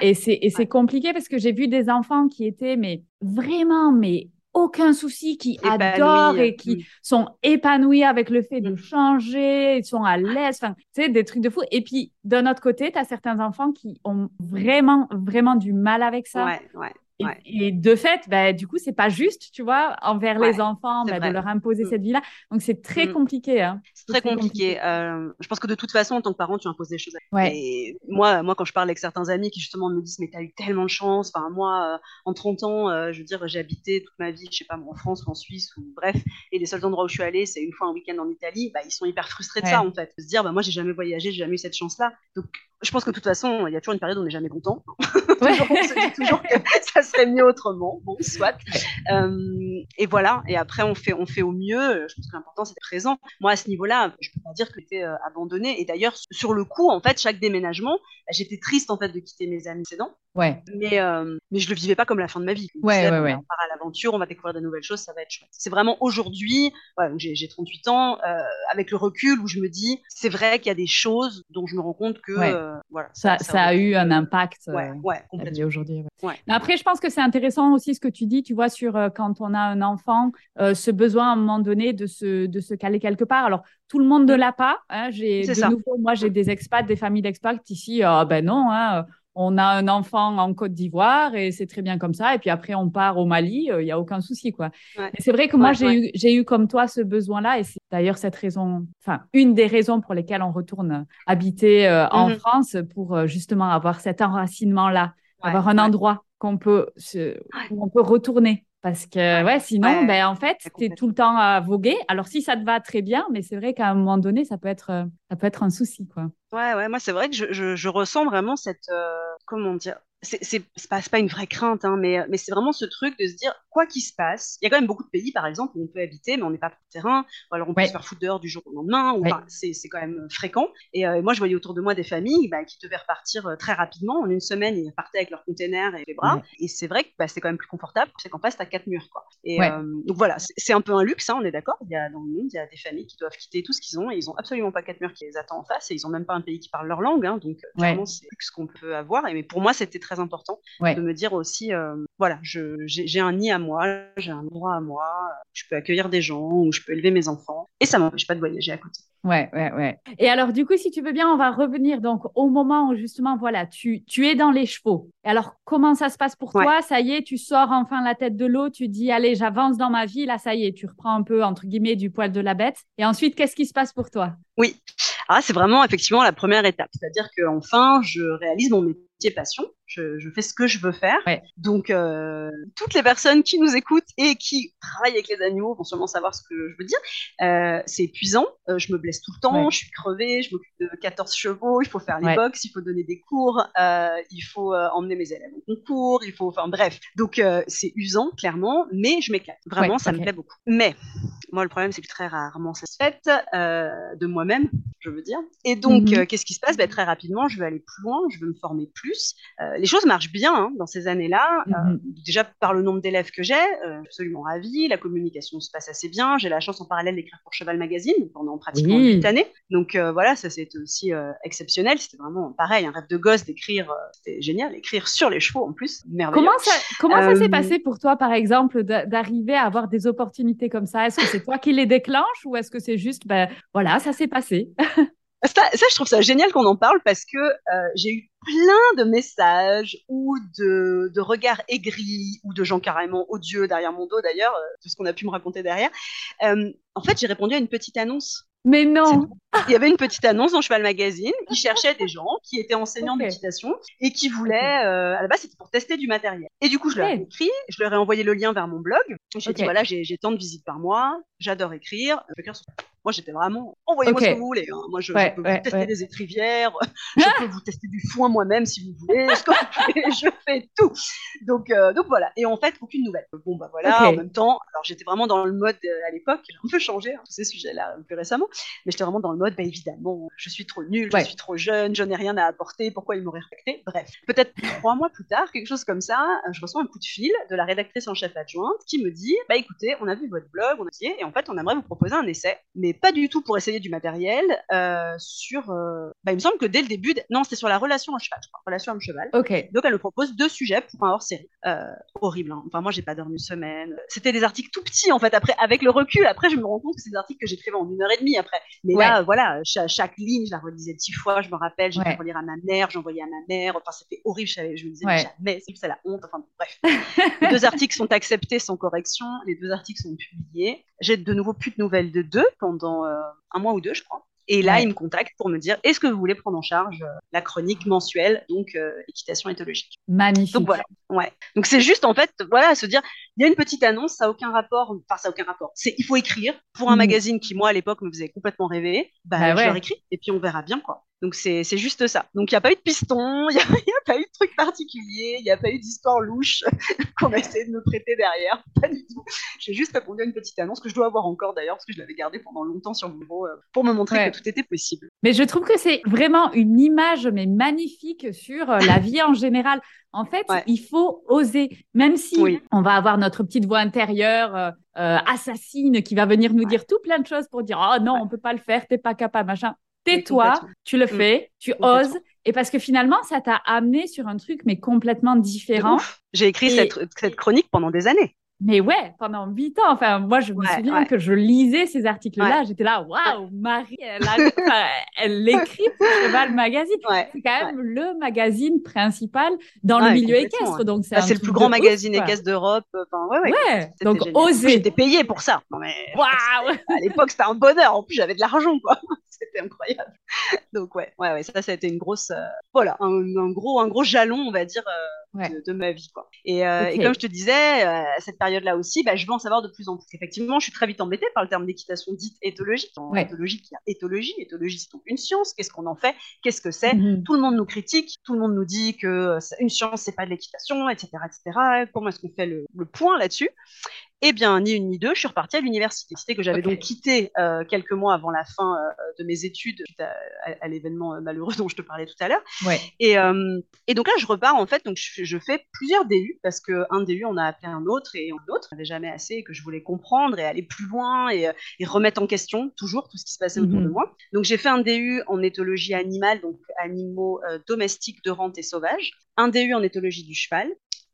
Et c'est et c'est compliqué parce que j'ai vu des enfants qui étaient mais vraiment mais aucun souci, qui adorent et qui mm. sont épanouis avec le fait de mm. changer, ils sont à l'aise, enfin, tu sais, des trucs de fou. Et puis, d'un autre côté, tu as certains enfants qui ont vraiment, vraiment du mal avec ça. Ouais, ouais. Et, de fait, bah, du coup, c'est pas juste, tu vois, envers les enfants, bah, de leur imposer mm. cette vie-là. Donc, c'est très mm. compliqué. Hein. C'est très, compliqué. Euh, je pense que de toute façon, en tant que parent, tu imposes des choses. Et moi, moi, quand je parle avec certains amis qui justement me disent, mais tu as eu tellement de chance. Enfin, moi, euh, en 30 ans, euh, je veux dire, j'ai habité toute ma vie, je sais pas, en France ou en Suisse ou bref. Et les seuls endroits où je suis allée, c'est une fois un week-end en Italie. Bah, ils sont hyper frustrés de ça, en fait. De se dire, bah, moi, j'ai jamais voyagé, j'ai jamais eu cette chance-là. Donc, je pense que de toute façon, il y a toujours une période où on n'est jamais content. toujours, on se dit toujours que ça serait mieux autrement. Bon, soit. Euh, et voilà. Et après, on fait, on fait au mieux. Je pense que l'important, c'est d'être présent. Moi, à ce niveau-là, je peux pas dire que j'étais euh, abandonnée. Et d'ailleurs, sur le coup, en fait, chaque déménagement, bah, j'étais triste en fait de quitter mes amis précédents. Ouais. Mais, euh, mais je le vivais pas comme la fin de ma vie. Ouais, ouais, ouais. On part à l'aventure, on va découvrir de nouvelles choses, ça va être chouette. C'est vraiment aujourd'hui, j'ai 38 ans, euh, avec le recul où je me dis, c'est vrai qu'il y a des choses dont je me rends compte que euh, voilà, ça, ça, a eu un impact ouais, ouais, aujourd'hui. Après, je pense que c'est intéressant aussi ce que tu dis, tu vois, sur quand on a un enfant, ce besoin à un moment donné de se, de se caler quelque part. Alors, tout le monde ne mm. l'a pas. Hein, j'ai de nouveau, moi, j'ai des expats, des familles d'expats ici. Ah ben non, hein, on a un enfant en Côte d'Ivoire et c'est très bien comme ça. Et puis après, on part au Mali, il euh, n'y a aucun souci, quoi. c'est vrai que moi, j'ai eu, comme toi ce besoin-là. Et c'est d'ailleurs cette raison, enfin, une des raisons pour lesquelles on retourne habiter euh, en mhm. France pour euh, justement avoir cet enracinement-là, avoir un endroit qu'on peut, où on peut retourner. Parce que, ouais, sinon, ben, en fait, tu es tout le temps à voguer. Alors, si ça te va très bien, mais c'est vrai qu'à un moment donné, ça peut être, ça peut être un souci, quoi. Ouais, ouais, moi, c'est vrai que je, je, je, ressens vraiment cette, euh, comment dire, c'est pas, pas une vraie crainte, hein, mais, mais c'est vraiment ce truc de se dire, quoi qu'il se passe, il y a quand même beaucoup de pays, par exemple, où on peut habiter, mais on n'est pas pour terrain, ou alors on peut se faire foutre dehors du jour au lendemain, ou, c'est quand même fréquent. Et euh, moi, je voyais autour de moi des familles bah, qui devaient repartir euh, très rapidement. En une semaine, ils repartaient avec leurs containers et les bras. Et c'est vrai que bah, c'est quand même plus confortable, c'est qu'en face, tu as quatre murs. Quoi. Et euh, donc voilà, c'est un peu un luxe, hein, on est d'accord. Il y a, dans le monde, il y a des familles qui doivent quitter tout ce qu'ils ont, et ils ont absolument pas quatre murs qui les attendent en face, et ils ont même pas un pays qui parle leur langue. Hein, donc vraiment, c'est luxe qu'on peut avoir. Et mais pour moi, c'était très important de me dire aussi, euh, voilà, j'ai un nid à moi, j'ai un endroit à moi, je peux accueillir des gens ou je peux élever mes enfants et ça m'empêche pas de voyager à côté. Ouais, ouais, ouais. Et alors, du coup, si tu veux bien, on va revenir donc au moment où justement, voilà, tu, tu es dans les chevaux. Et alors, comment ça se passe pour toi? Ça y est, tu sors enfin la tête de l'eau, tu dis, allez, j'avance dans ma vie, là, ça y est, tu reprends un peu, entre guillemets, du poil de la bête. Et ensuite, qu'est-ce qui se passe pour toi? Oui, ah, c'est vraiment effectivement la première étape. C'est-à-dire qu'enfin, je réalise mon métier passion. Je, fais ce que je veux faire. Donc, euh, toutes les personnes qui nous écoutent et qui travaillent avec les animaux vont sûrement savoir ce que je veux dire. Euh, c'est épuisant, euh, je me blesse tout le temps, je suis crevée, je m'occupe de 14 chevaux, il faut faire les box, il faut donner des cours, il faut emmener mes élèves au concours, il faut, enfin bref. Donc, c'est usant, clairement, mais je m'éclate. Vraiment, ça me plaît beaucoup. Mais, moi, le problème, c'est que très rarement ça se fait de moi-même, je veux dire. Et donc, mhm. qu'est-ce qui se passe? Ben, Très rapidement, je veux aller plus loin, je veux me former plus les choses marchent bien hein, dans ces années-là. Euh, mhm. déjà par le nombre d'élèves que j'ai, euh, absolument ravie. La communication se passe assez bien. J'ai la chance en parallèle d'écrire pour Cheval Magazine pendant pratiquement huit années. Donc euh, voilà, ça c'est aussi exceptionnel. C'était vraiment pareil, un rêve de gosse d'écrire. C'était génial, écrire sur les chevaux en plus. Merveilleux. Comment ça, comment ça s'est passé pour toi, par exemple, d'arriver à avoir des opportunités comme ça? Est-ce que c'est toi qui les déclenches ou est-ce que c'est juste, ben voilà, ça s'est passé? ça, ça, je trouve ça génial qu'on en parle parce que j'ai eu plein de messages ou de, de, regards aigris ou de gens carrément odieux derrière mon dos d'ailleurs, euh, tout ce qu'on a pu me raconter derrière. Euh, en fait, j'ai répondu à une petite annonce. Mais non Il y avait une petite annonce dans Cheval Magazine qui cherchait des gens qui étaient enseignants okay. d'équitation et qui voulaient, euh, à la base, c'était pour tester du matériel. Et du coup, je leur ai écrit, je leur ai envoyé le lien vers mon blog. J'ai dit, voilà, j'ai tant de visites par mois, j'adore écrire. Moi, j'étais vraiment, envoyez-moi ce que vous voulez. Hein. Moi, je, peux vous tester des étrivières, je peux vous tester du foin moi-même si vous voulez, ce que vous voulez, je fais tout. Donc, euh, donc voilà. Et en fait, aucune nouvelle. Bon, bah voilà, en même temps, alors j'étais vraiment dans le mode euh, à l'époque, il a un peu changé, hein, tous ces sujets-là, plus récemment, mais j'étais vraiment dans le mode, bah évidemment, je suis trop nulle, je suis trop jeune, je n'ai rien à apporter, pourquoi ils m'auraient respecté? Bref, peut-être trois mois plus tard, quelque chose comme ça, je reçois un coup de fil de la rédactrice en chef adjointe qui me dit, bah écoutez, on a vu votre blog, on a essayé, et en fait, on aimerait vous proposer un essai, mais pas du tout pour essayer du matériel, euh, sur. Euh, bah, il me semble que dès le début, non, c'était sur la relation à cheval, je crois, relation homme-cheval. Ok. Donc elle me propose deux sujets pour un hors-série. Euh, horrible. Hein. Enfin, moi, j'ai pas dormi une semaine. C'était des articles tout petits, en fait. Après, avec le recul, après, je me rends compte que c'est des articles que j'écrivais en une heure et demie après. Mais là, voilà, chaque, ligne, je la relisais dix fois. Je me rappelle, j'ai fait relire à ma mère, j'envoyais à ma mère. Enfin, c'était horrible. Je, me disais, jamais, c'est la honte. Enfin, bref. les deux articles sont acceptés sans correction. Les deux articles sont publiés. J'ai de nouveau plus de nouvelles de deux pendant euh, un mois ou deux, je crois. Et là, il me contacte pour me dire est-ce que vous voulez prendre en charge euh, la chronique mensuelle, donc euh, équitation éthologique. Magnifique. Donc voilà. Ouais. Donc c'est juste en fait, voilà, se dire il y a une petite annonce, ça n'a aucun rapport, enfin ça n'a aucun rapport. C'est il faut écrire pour un mmh. magazine qui moi à l'époque me faisait complètement rêver. Bah, bah je leur écris et puis on verra bien quoi. Donc c'est juste ça. Donc il n'y a pas eu de piston, il n'y a, a, pas eu de truc particulier, il n'y a pas eu d'histoire louche qu'on a essayé de me prêter derrière. Pas du tout. J'ai juste répondu à une petite annonce que je dois avoir encore d'ailleurs parce que je l'avais gardée pendant longtemps sur mon bureau euh, pour me montrer que tout était possible. Mais je trouve que c'est vraiment une image mais magnifique sur euh, la vie en général. En fait, il faut oser, même si on va avoir notre petite voix intérieure euh, assassine qui va venir nous dire tout plein de choses pour dire oh non, on peut pas le faire, t'es pas capable, machin tais-toi, tu le mm. fais, tu oses. Et parce que finalement, ça t'a amené sur un truc, mais complètement différent. J'ai écrit cette, cette, chronique pendant des années. Mais ouais, pendant huit ans. Enfin, moi, je me souviens que je lisais ces articles-là. J'étais là, waouh, Marie, elle, l'écrit pour Cheval Magazine. C'est quand même le magazine principal dans le milieu équestre. Donc, c'est bah, le plus grand magazine équestre d'Europe. Enfin, ouais, ouais. donc, oser. J'étais payée pour ça. Waouh À l'époque, c'était un bonheur. En plus, j'avais de l'argent, quoi. c'était incroyable. Donc, ouais, ouais, ouais, ça, ça a été une grosse, euh, voilà, un, gros, un gros jalon, on va dire, euh, de, ma vie, quoi. Et, euh, et, comme je te disais, à cette période-là aussi, bah, je veux en savoir de plus en plus. Effectivement, je suis très vite embêtée par le terme d'équitation dite éthologique. En éthologie, il y a éthologie. Éthologie, c'est donc une science. Qu'est-ce qu'on en fait? Qu'est-ce que c'est? Mm-hmm. Tout le monde nous critique. Tout le monde nous dit que une science, c'est pas de l'équitation, etc., etc. Comment est-ce qu'on fait le, le point là-dessus? Eh bien, ni une ni deux, je suis repartie à l'université. Que j'avais donc quitté euh, quelques mois avant la fin euh, de mes études suite à, l'événement euh, malheureux dont je te parlais tout à l'heure. Et, et, donc là, je repars en fait. Donc je, fais plusieurs DU parce qu'un DU, on a appelé un autre et un autre. Je n'avais jamais assez et que je voulais comprendre et aller plus loin et, remettre en question toujours tout ce qui se passait autour de mhm. moi. Donc j'ai fait un DU en éthologie animale, donc animaux domestiques de rente et sauvages. Un DU en éthologie du cheval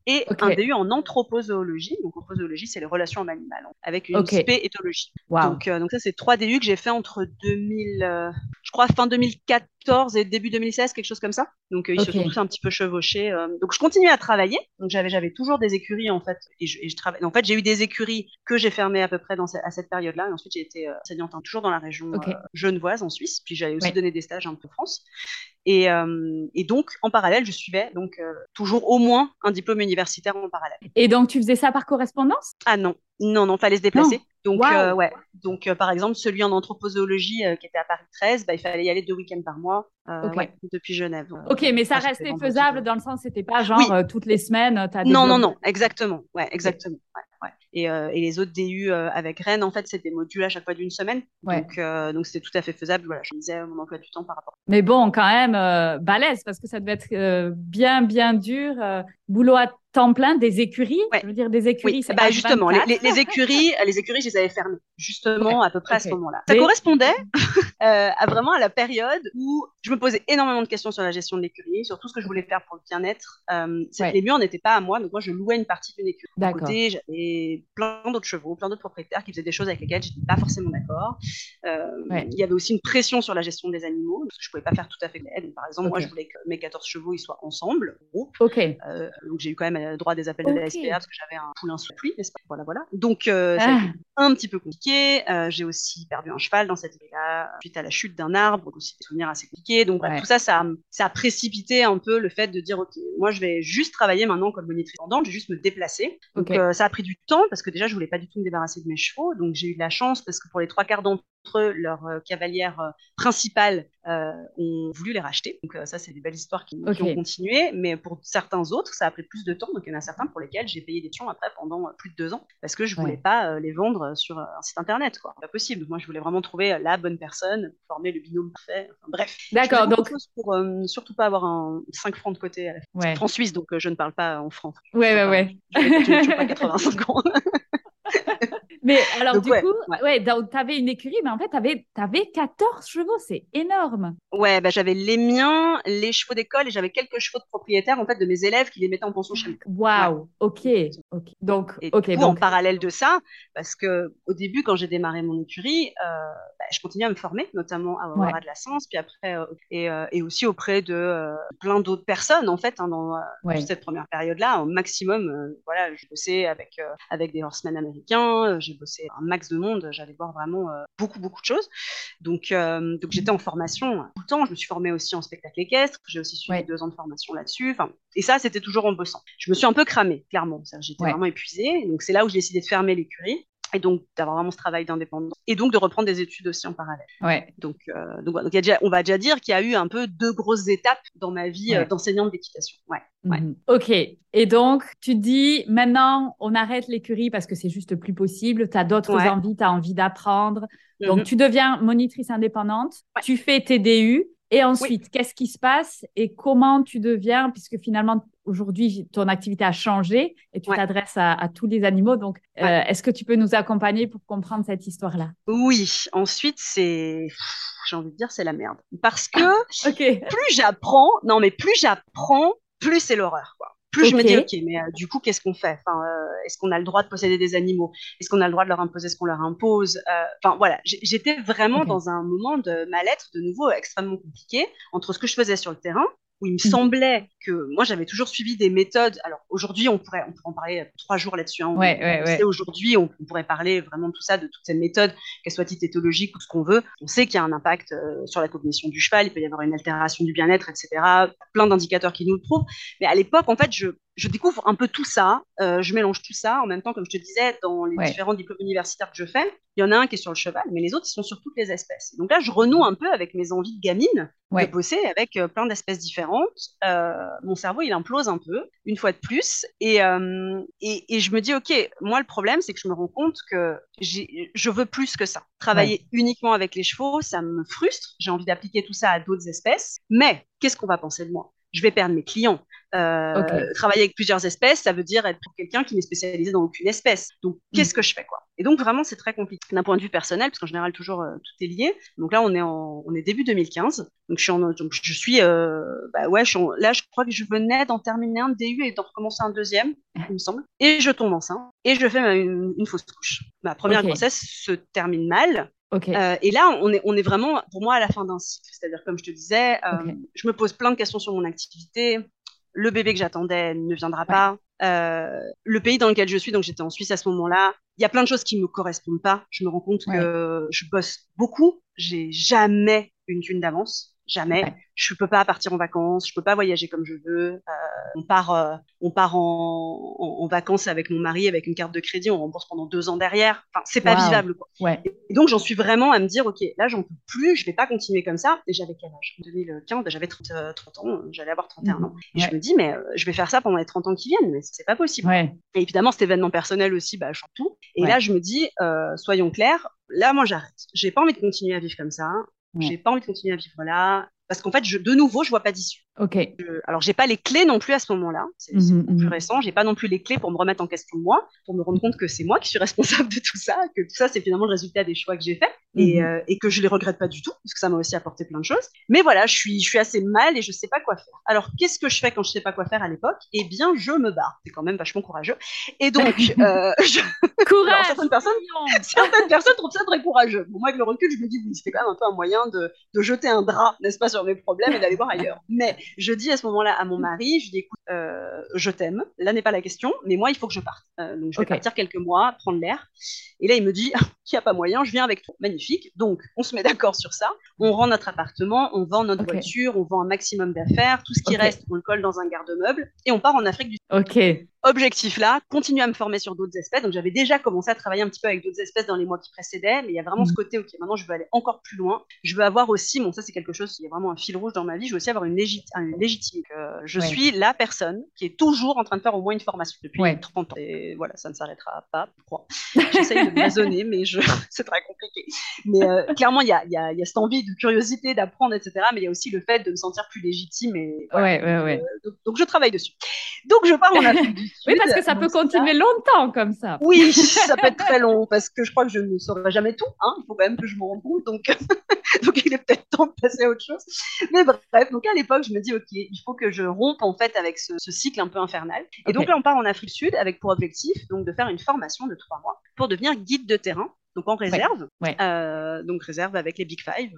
et un DU en anthropozoologie. Donc, anthropozoologie, c'est les relations animales, avec une spé éthologie. Donc, donc, ça, c'est trois DU que j'ai fait entre 2000, je crois, fin 2014 et début 2016, quelque chose comme ça. Donc, ils se sont tous un petit peu chevauchés. donc, je continuais à travailler. Donc, j'avais, j'avais toujours des écuries, en fait. Et je, je travaille. En fait, j'ai eu des écuries que j'ai fermées à peu près dans, à cette période-là. Et ensuite, j'ai été enseignante hein, toujours dans la région genevoise en Suisse. Puis, j'avais aussi donné des stages un peu en France. Et, euh, et, donc, en parallèle, je suivais donc euh, toujours au moins un diplôme universitaire en parallèle. Et donc, tu faisais ça par correspondance? Ah non, non, non, fallait se déplacer. Donc, euh, ouais. Donc, par exemple, celui en anthropozoologie qui était à Paris 13, bah, il fallait y aller deux week-ends par mois depuis Genève. Ok, mais ça restait faisable dans le sens, c'était pas genre toutes les semaines. As non, non, non, exactement. Ouais, exactement. Et, et, les autres DU avec Rennes, en fait, c'est des modules à chaque fois d'une semaine. Donc, donc c'était tout à fait faisable. Voilà, je disais mon emploi du temps par rapport. Mais bon, quand même, balèze parce que ça devait être bien, bien dur. boulot à temps plein des écuries. Je veux dire, des écuries, c'est bah, justement, les, les, écuries, les écuries, je les avais fermées, justement, à peu près à ce moment-là. Ça correspondait euh, à vraiment à la période où je me posais énormément de questions sur la gestion de l'écurie, sur tout ce que je voulais faire pour le bien-être. Euh, Les murs n'étaient pas à moi, donc moi, je louais une partie d'une écurie. Côté, j'avais plein d'autres chevaux, plein d'autres propriétaires qui faisaient des choses avec lesquelles je n'étais pas forcément d'accord. Euh, il y avait aussi une pression sur la gestion des animaux, parce que je pouvais pas faire tout à fait l'aide. Par exemple, moi, je voulais que mes 14 chevaux ils soient ensemble, groupe. Euh, donc j'ai eu quand même le droit des appels de la SPA parce que j'avais un poulain sous pluie, n'est-ce pas? Voilà, voilà. Donc, euh, ça a ah. été un petit peu compliqué. Euh, j'ai aussi perdu un cheval dans cette vie-là, suite à la chute d'un arbre, donc aussi des souvenirs assez compliqués. Donc, tout ça, ça, ça, a précipité un peu le fait de dire, OK, moi, je vais juste travailler maintenant comme monitrice pendant, je vais juste me déplacer. Donc, euh, ça a pris du temps parce que déjà, je voulais pas du tout me débarrasser de mes chevaux. Donc, j'ai eu de la chance parce que pour les trois quarts d'entre eux, leur cavalière principale ont voulu les racheter. Donc, ça, c'est des belles histoires qui, qui, ont continué. Mais pour certains autres, ça a pris plus de temps. Donc, il y en a certains pour lesquels j'ai payé des pions après pendant plus de deux ans parce que je voulais pas les vendre sur un site internet. quoi. Pas possible. Moi, je voulais vraiment trouver la bonne personne, former le binôme parfait. Enfin, bref. D'accord. Donc, pour surtout pas avoir un 5 francs de côté en Suisse, donc je ne parle pas en francs. Ouais, ouais, ouais. Je, je, pas 85 ans. Mais alors, du coup, ouais, tu avais une écurie, mais en fait, tu avais, avais 14 chevaux, c'est énorme. Ouais, bah, j'avais les miens, les chevaux d'école et j'avais quelques chevaux de propriétaires, en fait, de mes élèves qui les mettaient en pension chez Waouh, ok, ok. Donc, et ok. Du coup, en parallèle de ça, parce que au début, quand j'ai démarré mon écurie, euh, bah, je continuais à me former, notamment à Aurora de la Science, puis après, euh, et, euh, et, aussi auprès de plein d'autres personnes, en fait, hein, dans cette première période-là, au maximum, voilà, je bossais avec, avec des horsemen américains, j'ai bossé un max de monde, j'allais voir vraiment euh, beaucoup, beaucoup de choses. Donc, euh, donc j'étais en formation tout le temps. Je me suis formée aussi en spectacle équestre. J'ai aussi suivi deux ans de formation là-dessus. Enfin, et ça, c'était toujours en bossant. Je me suis un peu cramée, clairement. J'étais vraiment épuisée. Donc, c'est là où j'ai décidé de fermer l'écurie et donc d'avoir vraiment ce travail d'indépendance et donc de reprendre des études aussi en parallèle. Ouais. Donc, euh, donc, donc déjà, on va déjà dire qu'il y a eu un peu deux grosses étapes dans ma vie euh, d'enseignante d'équitation. Ouais. ouais. Mhm. Ok. Et donc, tu dis maintenant, on arrête l'écurie parce que c'est juste plus possible. Tu as d'autres envies, tu as envie d'apprendre. Donc, mhm. tu deviens monitrice indépendante. Tu fais tes DU. Et ensuite, qu'est-ce qui se passe et comment tu deviens, puisque finalement, aujourd'hui, ton activité a changé et tu t'adresses à, tous les animaux. Donc, euh, est-ce que tu peux nous accompagner pour comprendre cette histoire-là? Oui. Ensuite, c'est, j'ai envie de dire, c'est la merde. Parce que plus j'apprends, non, mais plus j'apprends, plus c'est l'horreur, quoi plus je me dis ok. mais euh, du coup qu'est-ce qu'on fait? Enfin, euh, est-ce qu'on a le droit de posséder des animaux? Est-ce qu'on a le droit de leur imposer ce qu'on leur impose? Euh, enfin voilà j'étais vraiment dans un moment de mal-être de nouveau extrêmement compliqué entre ce que je faisais sur le terrain où il me mmh. semblait que moi j'avais toujours suivi des méthodes. Alors aujourd'hui, on pourrait, on pourrait en parler trois jours là-dessus. Hein. Ouais, ouais, ouais. Aujourd'hui, on, pourrait parler vraiment de tout ça, de toutes ces méthodes, qu'elles soient éthologiques ou ce qu'on veut. On sait qu'il y a un impact euh, sur la cognition du cheval, il peut y avoir une altération du bien-être, etc. Plein d'indicateurs qui nous le prouvent. Mais à l'époque, en fait, je, je découvre un peu tout ça. Euh, je mélange tout ça en même temps, comme je te disais, dans les différents diplômes universitaires que je fais. Il y en a un qui est sur le cheval, mais les autres, ils sont sur toutes les espèces. Donc là, je renoue un peu avec mes envies de gamine de bosser avec euh, plein d'espèces différentes. Euh, mon cerveau, il implose un peu, une fois de plus. Et, et, et, je me dis, OK, moi, le problème, c'est que je me rends compte que je veux plus que ça. Travailler uniquement avec les chevaux, ça me frustre. J'ai envie d'appliquer tout ça à d'autres espèces. Mais qu'est-ce qu'on va penser de moi? Je vais perdre mes clients Euh, travailler avec plusieurs espèces, ça veut dire être quelqu'un qui n'est spécialisé dans aucune espèce. Donc, mm. qu'est-ce que je fais, quoi? Et donc, vraiment, c'est très compliqué d'un point de vue personnel, parce qu'en général, toujours, euh, tout est lié. Donc là, on est, en, on est début 2015. Donc, je suis, en, donc, je suis euh, bah ouais, je suis là, je crois que je venais d'en terminer un DU et d'en recommencer un deuxième, il me semble. Et je tombe enceinte. Et je fais une, une fausse couche. Ma première grossesse se termine mal. Euh, et là, on est, on est vraiment, pour moi, à la fin d'un cycle. C'est-à-dire, comme je te disais, euh, je me pose plein de questions sur mon activité. Le bébé que j'attendais ne viendra pas. Euh, le pays dans lequel je suis, donc j'étais en Suisse à ce moment-là, il y a plein de choses qui me correspondent pas. Je me rends compte que je bosse beaucoup. J'ai jamais une thune d'avance. Jamais. Je peux pas partir en vacances, je peux pas voyager comme je veux. Euh, on part, euh, on part en, en, vacances avec mon mari avec une carte de crédit, on rembourse pendant deux ans derrière. Enfin, c'est pas vivable. Quoi. Ouais. Et, donc j'en suis vraiment à me dire, ok, là j'en peux plus, je vais pas continuer comme ça. Et j'avais quel âge? En 2015, j'avais 30, 30, euh, ans, j'allais avoir 31 ans. Et je me dis, mais je vais faire ça pendant les 30 ans qui viennent, mais c'est pas possible. Ouais. Et évidemment, cet événement personnel aussi, bah, je tout. Et là, je me dis, soyons clairs, là, moi, j'arrête. J'ai pas envie de continuer à vivre comme ça. J'ai pas envie de continuer à vivre là parce qu'en fait, je, de nouveau, je vois pas d'issue. Ok. Je, alors, j'ai pas les clés non plus à ce moment-là. C'est mmh, plus mmh. récent. J'ai pas non plus les clés pour me remettre en question moi, pour me rendre compte que c'est moi qui suis responsable de tout ça, que tout ça, c'est finalement le résultat des choix que j'ai faits et, mmh. euh, et, que je les regrette pas du tout, parce que ça m'a aussi apporté plein de choses. Mais voilà, je suis, je suis assez mal et je sais pas quoi faire. Alors, qu'est-ce que je fais quand je sais pas quoi faire à l'époque? Eh bien, je me barre. C'est quand même vachement courageux. Et donc, euh, je... courage. certaines personnes, certaines personnes trouvent ça très courageux. Bon, moi, avec le recul, je me dis oui, c'était quand même un peu un moyen de, de jeter un drap, n'est-ce pas, sur mes problèmes et d'aller voir ailleurs. Mais je dis à ce moment-là à mon mari, je dis écoute, euh, je t'aime, là n'est pas la question, mais moi il faut que je parte. Euh, donc je vais partir quelques mois, prendre l'air. Et là il me dit, qu'il n'y a pas moyen, je viens avec toi. Magnifique. Donc on se met d'accord sur ça. On rend notre appartement, on vend notre voiture, on vend un maximum d'affaires, tout ce qui reste, on le colle dans un garde-meuble et on part en Afrique du Sud. Ok objectif là, continuer à me former sur d'autres espèces. Donc j'avais déjà commencé à travailler un petit peu avec d'autres espèces dans les mois qui précédaient, mais il y a vraiment ce mm. côté, ok, maintenant je veux aller encore plus loin. Je veux avoir aussi, bon ça c'est quelque chose qui est vraiment un fil rouge dans ma vie, je veux aussi avoir une, légitimité. Euh, je suis la personne qui est toujours en train de faire au moins une formation depuis 30 ans. Et voilà, ça ne s'arrêtera pas, je crois. J'essaye de raisonner, mais je... c'est très compliqué. Mais euh, clairement, il y a, y, a, y a, cette envie de curiosité, d'apprendre, etc. Mais il y a aussi le fait de me sentir plus légitime. Et, ouais. Euh, donc, je travaille dessus. Donc je pars en Afrique oui, parce que ça peut continuer longtemps comme ça. Oui, ça peut être très long parce que je crois que je ne saurai jamais tout. Hein. Il faut quand même que je me rende compte. Donc, donc il est peut-être temps de passer à autre chose. Mais bref, donc à l'époque, je me dis, OK, il faut que je rompe en fait avec ce, cycle un peu infernal. Et donc là, on part en Afrique du Sud avec pour objectif donc, de faire une formation de trois mois pour devenir guide de terrain donc en réserve, euh, donc réserve avec les Big Five,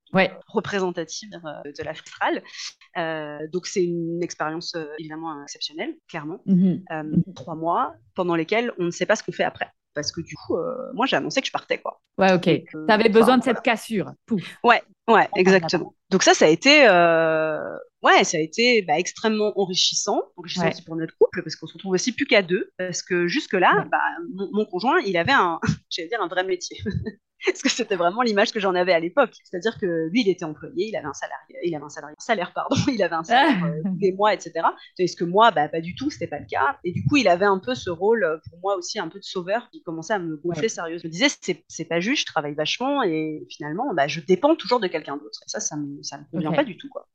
représentatives euh, de l'Afrique australe. Euh, donc c'est une expérience évidemment exceptionnelle, clairement. Mhm. Mhm. Trois mois pendant lesquels on ne sait pas ce qu'on fait après. Parce que du coup, moi j'ai annoncé que je partais quoi. Ouais, ok. tu avais besoin de cette cassure. Pouf. Ouais, ouais, exactement. Donc ça, ça a été ouais, ça a été bah, extrêmement enrichissant, enrichissant aussi pour notre couple, parce qu'on se retrouve aussi plus qu'à deux, parce que jusque-là, bah, mon, mon, conjoint, il avait un, j'allais dire, un vrai métier. Parce que c'était vraiment l'image que j'en avais à l'époque. C'est-à-dire que lui, il était employé, il avait un salaire, il avait un salaire, salaire pardon, il avait un salaire euh, tous les mois, etc. Tandis que moi, bah, pas du tout, c'était pas le cas. Et du coup, il avait un peu ce rôle, euh, pour moi aussi, un peu de sauveur, qui commençait à me gonfler sérieusement. Je me disais, c'est pas juste, je travaille vachement, et finalement, bah, je dépends toujours de quelqu'un d'autre. Et ça, ça me, ça me convient pas du tout, quoi.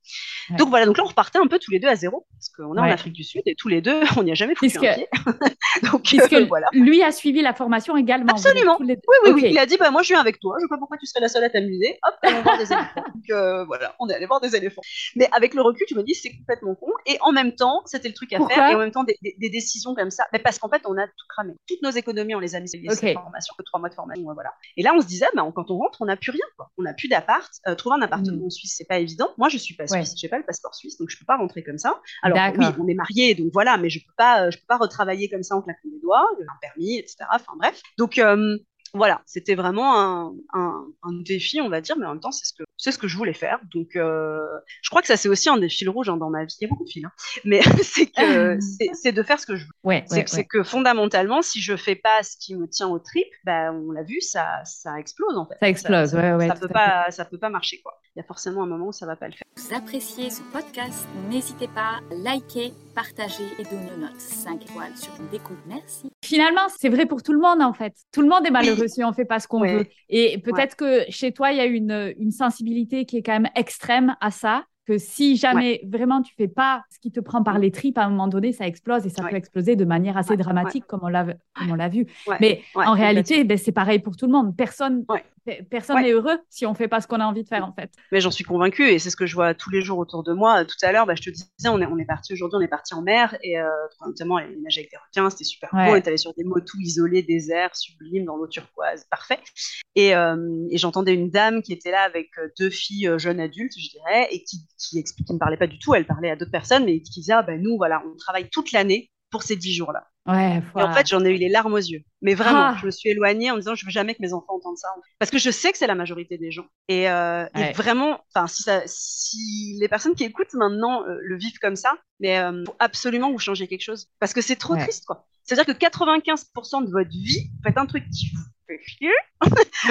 Donc voilà, donc là, on repartait un peu tous les deux à zéro, parce qu'on est en Afrique du Sud, et tous les deux, on n'y a jamais foutu un pied. donc, euh, voilà. lui a suivi la formation également. Absolument. Oui, oui, oui. Il a dit, bah, moi, je viens avec toi, je sais pas pourquoi tu serais la seule à t'amuser. Hop, allons voir des éléphants. Donc euh, voilà, on est allé voir des éléphants. Mais avec le recul, tu me dis, c'est complètement con. Et en même temps, c'était le truc à faire. Et en même temps, des, décisions comme ça. Mais parce qu'en fait, on a tout cramé. Toutes nos économies, on les a mises sur okay. formation, que trois mois de formation. Voilà. Et là, on se disait, bah, quand on rentre, on n'a plus rien. Quoi. On n'a plus d'appart. Euh, trouver un appartement mm. en Suisse, c'est pas évident. Moi, je suis pas suisse. J'ai pas le passeport suisse, donc je peux pas rentrer comme ça. Alors oui, on est mariés, donc voilà, mais je peux pas, euh, je peux pas retravailler comme ça en claquant des doigts, un permis, etc. Enfin bref. Donc voilà, c'était vraiment un, défi, on va dire, mais en même temps, c'est ce que c'est ce que je voulais faire. Donc, euh, je crois que ça c'est aussi un des fils rouges hein, dans ma vie. Il y a beaucoup de fils, hein. mais c'est que c'est de faire ce que je veux. Ouais, c'est que fondamentalement, si je fais pas ce qui me tient au trip, bah, on l'a vu, ça ça explose en fait. Ça explose, ça, ouais, ça peut pas, ça peut pas marcher quoi. Il y a forcément un moment où ça va pas le faire. Vous appréciez ce podcast, n'hésitez pas à liker, partager et donner une note 5 étoiles sur une découverte. Merci. Finalement, c'est vrai pour tout le monde en fait. Tout le monde est malheureux si on fait pas ce qu'on veut. Et peut-être que chez toi, il y a une, une sensibilité qui est quand même extrême à ça que si jamais vraiment tu fais pas ce qui te prend par les tripes, à un moment donné, ça explose et ça peut exploser de manière assez dramatique, comme on l'a comme on l'a vu. Mais en réalité, ben, c'est pareil pour tout le monde. Personne personne n'est heureux si on fait pas ce qu'on a envie de faire en fait. Mais j'en suis convaincue et c'est ce que je vois tous les jours autour de moi. Tout à l'heure, bah, je te disais, on est, on est parti aujourd'hui, on est parti en mer et euh, notamment les nager avec des requins, c'était super beau. On est allé sur des motos isolés, déserts, sublimes, dans l'eau turquoise, parfait. Et, euh, et j'entendais une dame qui était là avec euh, deux filles jeunes adultes, je dirais, et qui, qui, qui ne parlait pas du tout, elle parlait à d'autres personnes, mais qui disait, ah, ben nous, voilà, on travaille toute l'année pour ces dix jours-là. Ouais, Et en fait, j'en ai eu les larmes aux yeux. Mais vraiment, ah. je me suis éloignée en me disant, je veux jamais que mes enfants entendent ça. Parce que je sais que c'est la majorité des gens. Et, euh, vraiment, enfin, si, si les personnes qui écoutent maintenant euh, le vivent comme ça, mais euh, faut absolument vous changer quelque chose. Parce que c'est trop triste, quoi. C'est-à-dire que 95% de votre vie, faites un truc qui vous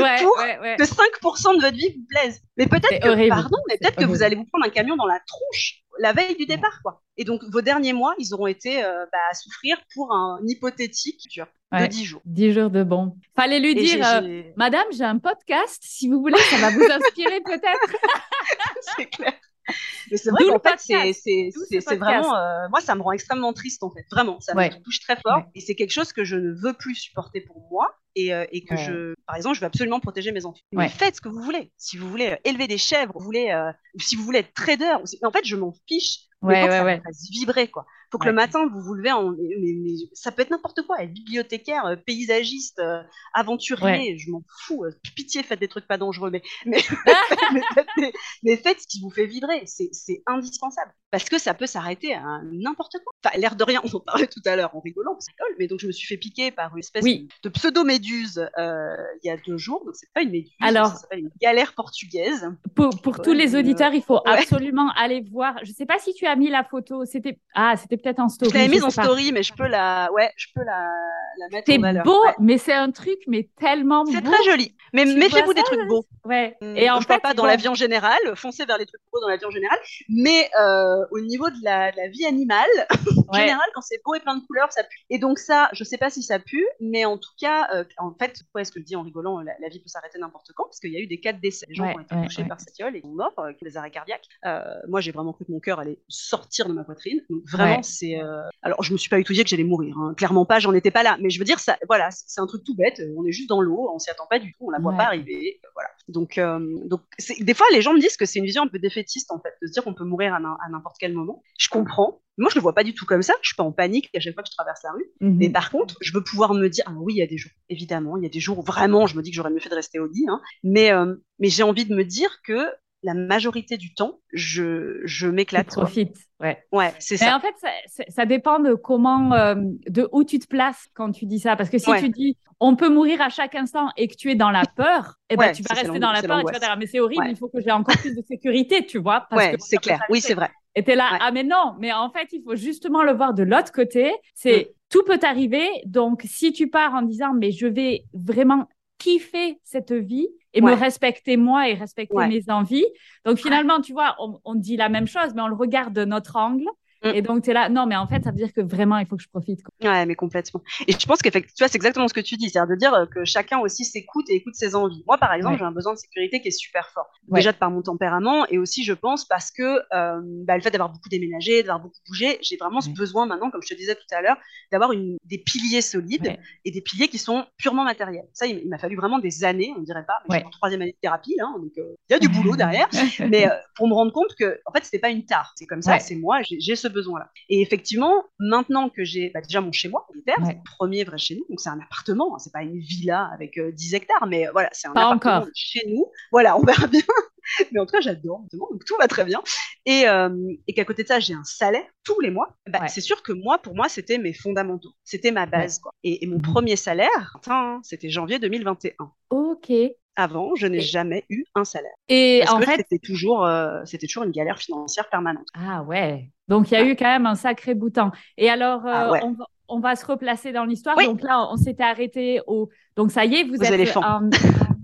ouais, pour que 5% de votre vie vous plaise. Mais peut-être que, pardon, mais peut-être que vous allez vous prendre un camion dans la tronche la veille du départ, quoi. Et donc, vos derniers mois, ils auront été euh, bah, à souffrir pour un hypothétique de 10 jours. 10 jours de bon. Fallait lui dire, euh, Madame, j'ai un podcast, si vous voulez, ça va vous inspirer peut-être. c'est clair. Mais c'est vrai qu'en fait, c'est vraiment. Euh, moi, ça me rend extrêmement triste, en fait. Vraiment, ça me touche très fort. Et c'est quelque chose que je ne veux plus supporter pour moi. Et, et que je, par exemple, je veux absolument protéger mes enfants. Mais faites ce que vous voulez. Si vous voulez élever des chèvres, vous voulez, ou si vous voulez être trader, en fait, je m'en fiche ouais, ouais, ça ouais. vibrer quoi. Faut que le matin vous vous levez en ça peut être n'importe quoi, être bibliothécaire, euh, paysagiste, euh, aventurier, je m'en fous. Euh, pitié, faites des trucs pas dangereux, mais mais, mais, faites ce qui vous fait vibrer, c'est indispensable parce que ça peut s'arrêter à n'importe quoi. Enfin, l'air de rien, on en parlait tout à l'heure en rigolant, mais donc je me suis fait piquer par une espèce de pseudo méduse il y a deux jours, donc c'est pas une méduse, Alors, ça s'appelle une galère portugaise. Pour, pour tous les auditeurs, il faut absolument aller voir. Je sais pas si tu as mis la photo. C'était ah, c'était peut-être en story. Je l'avais mise en story, mais je peux la, ouais, je peux la, mettre. C'est beau, mais c'est un truc, mais tellement beau. C'est très joli. Mais méfiez-vous des trucs beaux. Ouais. Hum, et en je fait, parle pas dans la vie en général. Foncez vers les trucs beaux dans la vie en général. Mais euh, au niveau de la, la vie animale, en général, quand c'est beau et plein de couleurs, ça pue. Et donc ça, je sais pas si ça pue, mais en tout cas, euh, en fait, pourquoi est-ce que je dis en rigolant, la, vie peut s'arrêter n'importe quand, parce qu'il y a eu des cas de décès. Les gens qui ont été touchés par cette et sont morts, euh, des arrêts cardiaques. Euh, moi, j'ai vraiment cru que mon cœur allait sortir de ma poitrine. Donc vraiment, c'est. Euh, alors, je me suis pas étudié que j'allais mourir. Hein. Clairement pas, j'en étais pas là. Mais je veux dire, ça, voilà, c'est un truc tout bête. On est juste dans l'eau, on s'y attend pas du tout, on la voit pas arriver. Voilà. Donc, euh, donc des fois, les gens me disent que c'est une vision un peu défaitiste en fait, de se dire qu'on peut mourir à, n'importe quel moment. Je comprends. Moi, je le vois pas du tout comme ça. Je suis pas en panique à chaque fois que je traverse la rue. Mhm. Mais par contre, je veux pouvoir me dire, ah oui, il y a des jours. Évidemment, il y a des jours où vraiment, je me dis que j'aurais mieux fait de rester au lit. Hein. Mais, euh, mais j'ai envie de me dire que la majorité du temps, je, je m'éclate. Profite, ouais. Ouais, c'est ça. en fait, ça, ça, dépend de comment, euh, de où tu te places quand tu dis ça. Parce que si tu dis, on peut mourir à chaque instant et que tu es dans la peur, eh ben, tu vas rester dans la peur et tu vas dire, mais c'est horrible, il faut que j'ai encore plus de sécurité, tu vois. Parce ouais, c'est clair. Oui, c'est vrai. Et t'es là, ah mais non, mais en fait, il faut justement le voir de l'autre côté. C'est mm. tout peut arriver. Donc, si tu pars en disant, mais je vais vraiment kiffer cette vie, et me respecter moi et respecter mes envies. Donc finalement, tu vois, on, on, dit la même chose, mais on le regarde de notre angle. Mm. Et donc, tu es là, non, mais en fait, ça veut dire que vraiment, il faut que je profite. Quoi. Ouais, mais complètement. Et je pense qu'effectivement, c'est exactement ce que tu dis, c'est-à-dire de dire euh, que chacun aussi s'écoute et écoute ses envies. Moi, par exemple, j'ai un besoin de sécurité qui est super fort. Déjà de par mon tempérament, et aussi, je pense, parce que euh, bah, le fait d'avoir beaucoup déménagé, d'avoir beaucoup bougé, j'ai vraiment ce besoin maintenant, comme je te disais tout à l'heure, d'avoir des piliers solides et des piliers qui sont purement matériels. Ça, il, m'a fallu vraiment des années, on dirait pas, mais en troisième année de thérapie, là, donc euh, il y a du boulot derrière, mais pour me rendre compte que, en fait, c'était pas une tare. C'est comme ça, c'est moi, j'ai ce besoin-là. Et effectivement, maintenant que j'ai bah, déjà mon chez moi, c'est le premier vrai chez nous, donc c'est un appartement, hein, c'est pas une villa avec 10 euh, hectares, mais voilà, c'est un appartement chez nous. Voilà, on verra bien. mais en tout cas, j'adore, donc tout va très bien. Et, euh, et qu'à côté de ça, j'ai un salaire tous les mois. Bah, C'est sûr que moi, pour moi, c'était mes fondamentaux, c'était ma base. Quoi. Et, mon premier salaire, c'était janvier 2021. Ok avant, je n'ai jamais eu un salaire. Et en fait, c'était toujours, euh, c'était toujours une galère financière permanente. Ah ouais. Donc il y a eu quand même un sacré bout de temps. Et alors, euh, ah on, va, on, va, se replacer dans l'histoire. Donc là, on s'était arrêté au. Donc ça y est, vous êtes éléphants.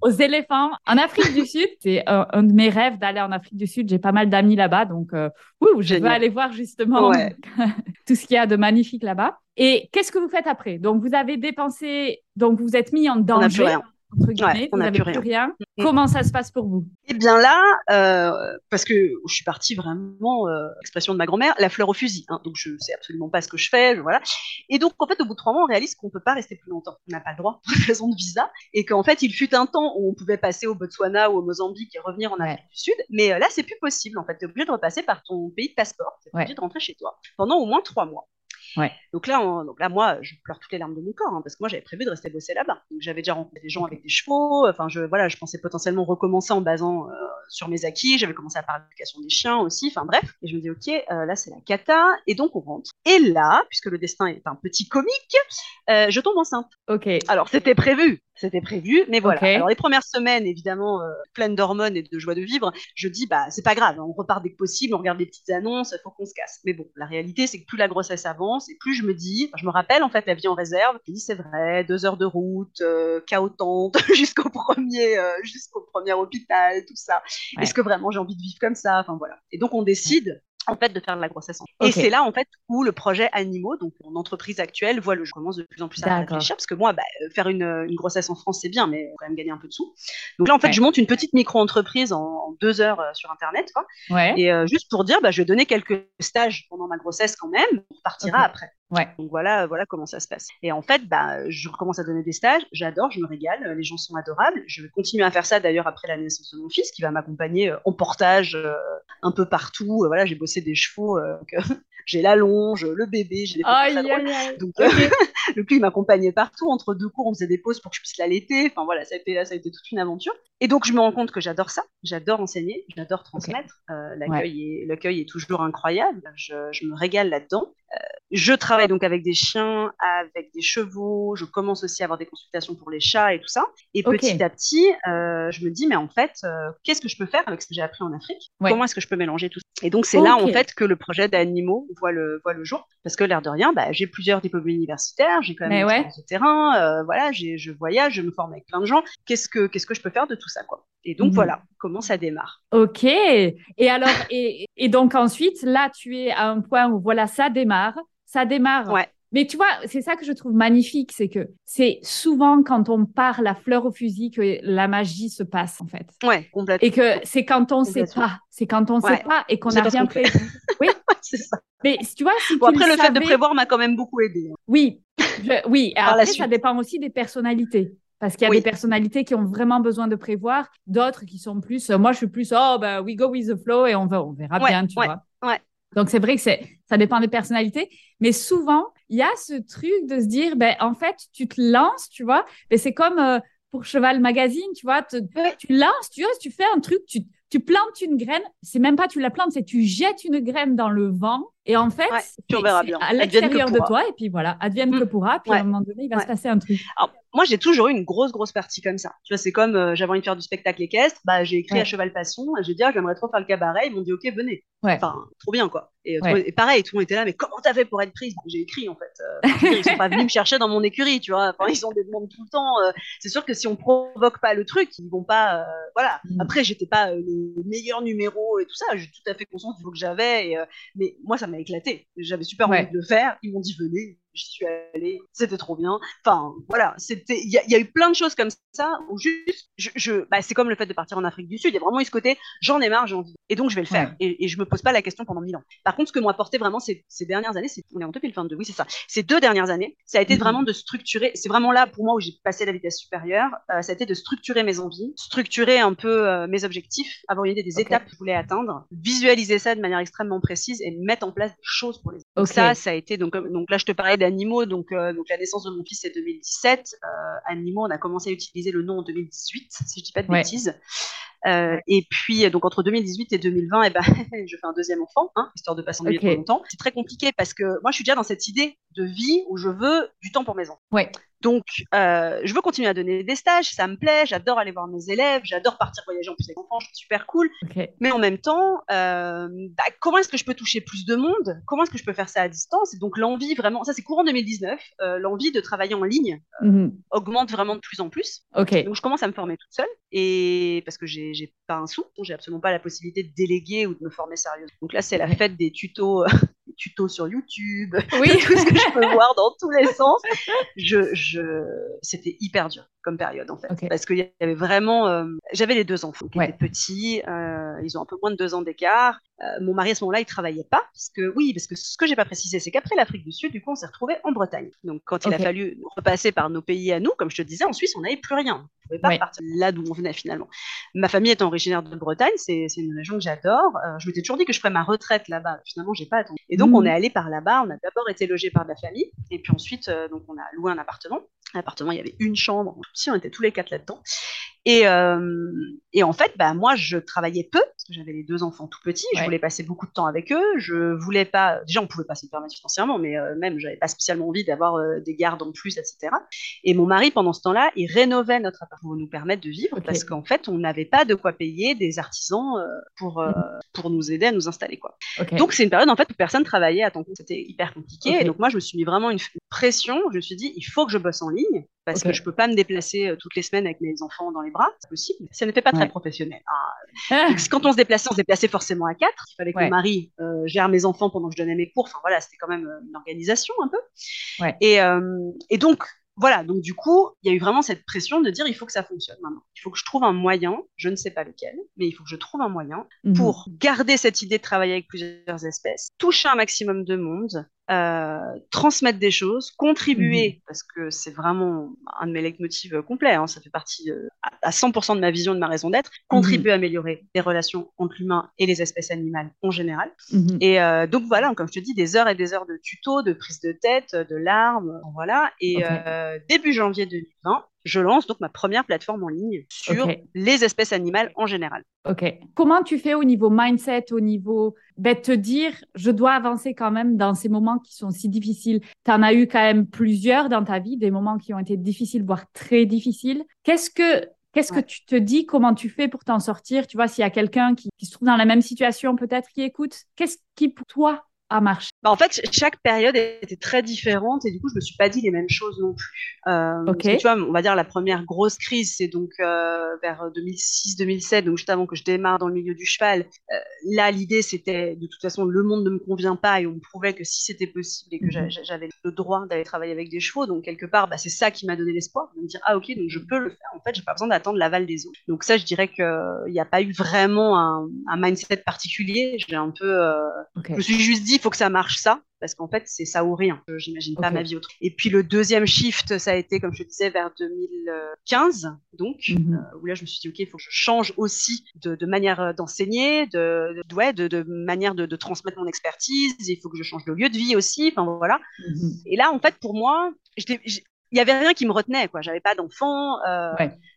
aux éléphants en Afrique du Sud. C'est un, de mes rêves d'aller en Afrique du Sud. J'ai pas mal d'amis là-bas, donc euh, je vais aller voir justement tout ce qu'il y a de magnifique là-bas. Et qu'est-ce que vous faites après? Donc vous avez dépensé, donc vous êtes mis en danger. Entre guillemets, on vous n'a n'avez plus rien. Mm. Comment ça se passe pour vous? Eh bien là, euh, parce que je suis partie vraiment, euh, expression de ma grand-mère, la fleur au fusil. hein. donc je sais absolument pas ce que je fais, je- voilà. Et donc en fait, au bout de trois mois, on réalise qu'on peut pas rester plus longtemps. On n'a pas le droit pour raison de visa, et qu'en fait, il fut un temps où on pouvait passer au Botswana ou au Mozambique et revenir en Ouais. Afrique du Sud, mais euh, là, c'est plus possible. En fait, tu es obligé de repasser par ton pays de passeport. Tu Ouais. obligé de rentrer chez toi pendant au moins trois mois. Ouais. Donc là, on- donc là, moi, je pleure toutes les larmes de mon corps, hein, parce que moi, j'avais prévu de rester bosser là-bas. Donc j'avais déjà rencontré des gens avec des chevaux. Enfin, je, voilà, je pensais potentiellement recommencer en basant euh, sur mes acquis. J'avais commencé à parler de l'éducation des chiens aussi. Enfin bref. Et je me dis, ok, euh, là, c'est la cata. Et donc on rentre. Et là, puisque le destin est un petit comique, euh, je tombe enceinte. Ok. Alors c'était prévu, c'était prévu, mais voilà. Ok. Alors les premières semaines, évidemment, pleines d'hormones et de joie de vivre, je dis bah c'est pas grave, hein, on repart dès que possible, on regarde des petites annonces, faut qu'on se casse. Mais bon, la réalité c'est que plus la grossesse avance et plus je me dis, je me rappelle en fait la vie en réserve. Je me dis c'est vrai, deux heures de route, euh, chaotante jusqu'au premier, euh, jusqu'au premier hôpital, tout ça. Ouais. Est-ce que vraiment j'ai envie de vivre comme ça? Enfin voilà. Et donc on décide en fait de faire de la grossesse en Ok. et c'est là en fait où le projet Animaux donc mon entreprise actuelle voit le. Je commence de plus en plus à réfléchir parce que moi bah, euh, faire une, une grossesse en France c'est bien mais faut quand même gagner un peu de sous donc là en fait Ouais. je monte une petite micro-entreprise en, en deux heures euh, sur internet quoi Ouais. et euh, juste pour dire bah, je vais donner quelques stages pendant ma grossesse quand même on repartira après Ouais. donc voilà, voilà comment ça se passe. Et en fait, bah, je recommence à donner des stages, j'adore, je me régale, euh, les gens sont adorables. Je vais continuer à faire ça d'ailleurs après la naissance de mon fils, qui va m'accompagner euh, en portage euh, un peu partout. Euh, voilà, j'ai bossé des chevaux, euh, euh, j'ai la longe, le bébé, j'ai des Aïe. Donc, euh, le plus, il m'accompagnait partout. Entre deux cours, on faisait des pauses pour que je puisse l'allaiter. Enfin, voilà, ça a été, ça a été toute une aventure. Et donc, je me rends compte que j'adore ça. J'adore enseigner. J'adore transmettre. Euh, l'accueil, est, toujours incroyable. Je, je me régale là-dedans. Euh, je travaille donc avec des chiens, avec des chevaux. Je commence aussi à avoir des consultations pour les chats et tout ça. Et petit à petit, euh, je me dis, mais en fait, qu'est-ce que je peux faire avec ce que j'ai appris en Afrique? Ouais. Comment est-ce que je peux mélanger tout ça? Et donc, c'est là, en fait, que le projet d'animaux voit le, voit le jour. Parce que, l'air de rien, bah, j'ai plusieurs diplômes universitaires, j'ai quand même une ouais. de terrain, voilà, je voyage, je me forme avec plein de gens. Qu'est-ce que, qu'est-ce que je peux faire de tout ça, quoi Et donc, Mhm. voilà comment ça démarre. Ok. Et alors, et, et donc ensuite, là, tu es à un point où voilà, ça démarre, ça démarre. Ouais. Mais tu vois, c'est ça que je trouve magnifique, c'est que c'est souvent quand on part la fleur au fusil que la magie se passe en fait. Ouais, complètement. Et que c'est quand on sait Complètement. pas, c'est quand on Ouais. sait pas et qu'on On sait n'a rien prévu. Oui. c'est ça. Mais tu vois, si Bon, tu après, le, fait de prévoir m'a quand même beaucoup aidé. hein. Oui, je- oui. Et après, ça dépend aussi des personnalités. Parce qu'il y a Oui. des personnalités qui ont vraiment besoin de prévoir, d'autres qui sont plus. euh, moi, je suis plus, oh, bah, we go with the flow et on, va, on verra Ouais, bien, tu ouais, vois. ouais. Donc, c'est vrai que c'est, ça dépend des personnalités. Mais souvent, il y a ce truc de se dire, ben, en fait, tu te lances, tu vois. Mais c'est comme euh, pour Cheval Magazine, tu vois. te-. Tu lances, tu vois, tu fais un truc, tu, tu plantes une graine. C'est même pas tu la plantes, c'est tu jettes une graine dans le vent. Et en fait, Ouais, c'est- puis on verra c'est bien. à l'extérieur de toi. Et puis voilà, advienne Mm. que pourra. Puis à un moment donné, il va Ouais. se passer un truc. Alors, moi, j'ai toujours eu une grosse, grosse partie comme ça. Tu vois, c'est comme euh, j'avais envie de faire du spectacle équestre, bah, j'ai écrit à Cheval Passion, et j'ai dit, ah, j'aimerais trop faire le cabaret. Ils m'ont dit, ok, venez. Enfin, trop bien, quoi. Et, euh, et pareil, tout le monde était là, mais comment t'as fait pour être prise? J'ai écrit, en fait. Euh, ils sont pas venus me chercher dans mon écurie, tu vois. Enfin, ils ont des demandes tout le temps. euh, c'est sûr que si on provoque pas le truc, ils vont pas. euh, voilà. Mm. Après, j'étais pas le meilleur numéro et tout ça. J'ai tout à fait conscience du niveau que j'avais. euh, mais moi, ça m'a éclaté. J'avais super Ouais. envie de le faire. Ils m'ont dit, venez. J'y suis allée. C'était trop bien. Enfin, voilà. C'était. Il y, a- il y a eu plein de choses comme ça où juste, je, je- bah, c'est comme le fait de partir en Afrique du Sud. Il y a vraiment eu ce côté, j'en ai marre, j'ai envie. Et donc, je vais le faire. Ouais. Et, et je me pose pas la question pendant mille ans. Par contre, ce que m'ont apporté vraiment ces, ces dernières années, c'est, on est en 2022, oui, c'est ça. Ces deux dernières années, ça a été Mhm. vraiment de structurer. C'est vraiment là pour moi où j'ai passé la vitesse supérieure. Euh, ça a été de structurer mes envies, structurer un peu euh, mes objectifs, avoir une idée des étapes que je voulais atteindre, visualiser ça de manière extrêmement précise et mettre en place des choses pour les. Donc Ok. ça, ça a été donc donc là je te parlais d'animaux donc euh, donc la naissance de mon fils c'est 2017. Euh, animaux, on a commencé à utiliser le nom en 2018 si je dis pas de Ouais. bêtises. Euh, et puis, donc entre 2018 et 2020, eh ben, je fais un deuxième enfant, hein, histoire de pas s'ennuyer Ok. trop longtemps. C'est très compliqué parce que moi, je suis déjà dans cette idée de vie où je veux du temps pour mes enfants. Ouais. Donc, euh, je veux continuer à donner des stages, ça me plaît, j'adore aller voir mes élèves, j'adore partir voyager en plus avec mes enfants, je trouve super cool. Mais en même temps, euh, bah, comment est-ce que je peux toucher plus de monde? Comment est-ce que je peux faire ça à distance? Et donc l'envie vraiment, ça c'est courant 2019, euh, l'envie de travailler en ligne Mhm. augmente vraiment de plus en plus. Donc je commence à me former toute seule et parce que j'ai j'ai pas un sou, j'ai absolument pas la possibilité de déléguer ou de me former sérieusement. Donc là c'est la fête des tutos, des tutos sur YouTube, oui. tout ce que je peux voir dans tous les sens. Je, je... C'était hyper dur comme période en fait, parce qu'il y avait vraiment, euh, j'avais les deux enfants qui étaient petits, euh, ils ont un peu moins de deux ans d'écart. Euh, mon mari à ce moment-là, il travaillait pas, parce que oui, parce que ce que j'ai pas précisé, c'est qu'après l'Afrique du Sud, du coup, on s'est retrouvé en Bretagne. Donc quand il a fallu repasser par nos pays à nous, comme je te disais, en Suisse, on n'avait plus rien. On pouvait pas partir là d'où on venait finalement. Ma famille est originaire de Bretagne, c'est une région que j'adore. je m'étais toujours dit que je ferais ma retraite là-bas. Finalement, j'ai pas attendu. Et donc, on mmh. est allé par là-bas. On a d'abord été logé par ma famille, et puis ensuite, donc on a loué un appartement. L'appartement, il y avait une chambre. Si on était tous les quatre là-dedans. Et, euh, et, en fait, bah, moi, je travaillais peu, parce que j'avais les deux enfants tout petits, je voulais passer beaucoup de temps avec eux, je voulais pas, déjà, on pouvait pas se le permettre financièrement, mais euh, même, j'avais pas spécialement envie d'avoir euh, des gardes en plus, etc. Et mon mari, pendant ce temps-là, il rénovait notre appartement pour nous permettre de vivre, parce qu'en fait, on n'avait pas de quoi payer des artisans euh, pour, mhm. pour nous aider à nous installer, quoi. Donc, c'est une période, en fait, où personne travaillait à temps C'était hyper compliqué, et donc, moi, je me suis mis vraiment une pression, je me suis dit, il faut que je bosse en ligne, parce que je peux pas me déplacer toutes les semaines avec mes enfants dans les bras, c'est possible. Ça n'était pas très professionnel. Hein. Ah. Quand on se déplaçait, on se déplaçait forcément à quatre. Il fallait que mon mari euh, gère mes enfants pendant que je donnais mes cours. Enfin voilà, c'était quand même euh, une organisation un peu. Et, euh, et donc, voilà, donc du coup, il y a eu vraiment cette pression de dire il faut que ça fonctionne maintenant. Il faut que je trouve un moyen, je ne sais pas lequel, mais il faut que je trouve un moyen mhm. pour garder cette idée de travailler avec plusieurs espèces, toucher un maximum de monde, euh, transmettre des choses, contribuer, mhm. parce que c'est vraiment un de mes leitmotivs euh, complets, hein, ça fait partie euh, à 100% de ma vision, de ma raison d'être, contribuer mhm. à améliorer les relations entre l'humain et les espèces animales en général. Mhm. Et donc voilà, comme je te dis, des heures et des heures de tutos, de prise de tête, de larmes, voilà. Et début janvier 2020, je lance donc ma première plateforme en ligne sur les espèces animales en général. Ok. Comment tu fais au niveau mindset, au niveau ben, te dire, je dois avancer quand même dans ces moments qui sont si difficiles? Tu en as eu quand même plusieurs dans ta vie, des moments qui ont été difficiles, voire très difficiles. Qu'est-ce que Qu'est-ce que tu te dis? Comment tu fais pour t'en sortir? Tu vois, s'il y a quelqu'un qui, qui, se trouve dans la même situation, peut-être qui écoute, qu'est-ce qui pour toi marché? Bah, En fait, chaque période était très différente et du coup, je me suis pas dit les mêmes choses non plus. Euh, tu vois, on va dire la première grosse crise, c'est donc euh, vers 2006-2007, donc juste avant que je démarre dans le milieu du cheval. Euh, là, l'idée, c'était de toute façon, le monde ne me convient pas et on me prouvait que si c'était possible et que mhm. j'avais le droit d'aller travailler avec des chevaux, donc quelque part, bah, c'est ça qui m'a donné l'espoir de me dire ah ok, donc je peux le faire. En fait, j'ai pas besoin d'attendre l'aval des autres. Donc ça, je dirais qu'il n'y a pas eu vraiment un, mindset particulier. J'ai un peu, je me suis juste dit faut que ça marche ça, parce qu'en fait, c'est ça ou rien. J'imagine pas ma vie autre. Et puis le deuxième shift, ça a été, comme je te disais, vers 2015, donc, mhm. euh, où là, je me suis dit, OK, il faut que je change aussi de, manière euh, d'enseigner, de, de, de, manière de, transmettre mon expertise, il faut que je change de lieu de vie aussi, enfin voilà. Mhm. Et là, en fait, pour moi, il y avait rien qui me retenait quoi. J'avais pas d'enfant euh,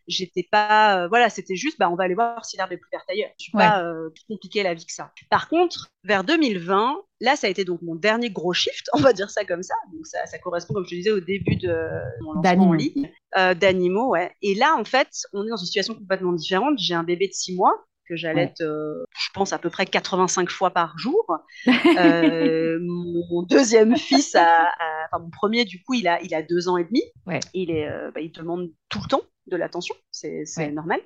j'étais pas euh, voilà c'était juste bah on va aller voir si l'herbe est plus verte ailleurs. Je suis pas euh, plus compliqué la vie que ça. Par contre vers 2020 là ça a été donc mon dernier gros shift on va dire ça comme ça. Donc ça, ça correspond comme je te disais au début de mon lancement en ligne d'animaux ouais. Et là en fait on est dans une situation complètement différente. J'ai un bébé de six mois que j'allais, euh, je pense, à peu près 85 fois par jour. Euh, mon deuxième fils, a, enfin mon premier, du coup, il a, il a deux ans et demi. Il, est, euh, bah, il demande tout le temps de l'attention, c'est normal.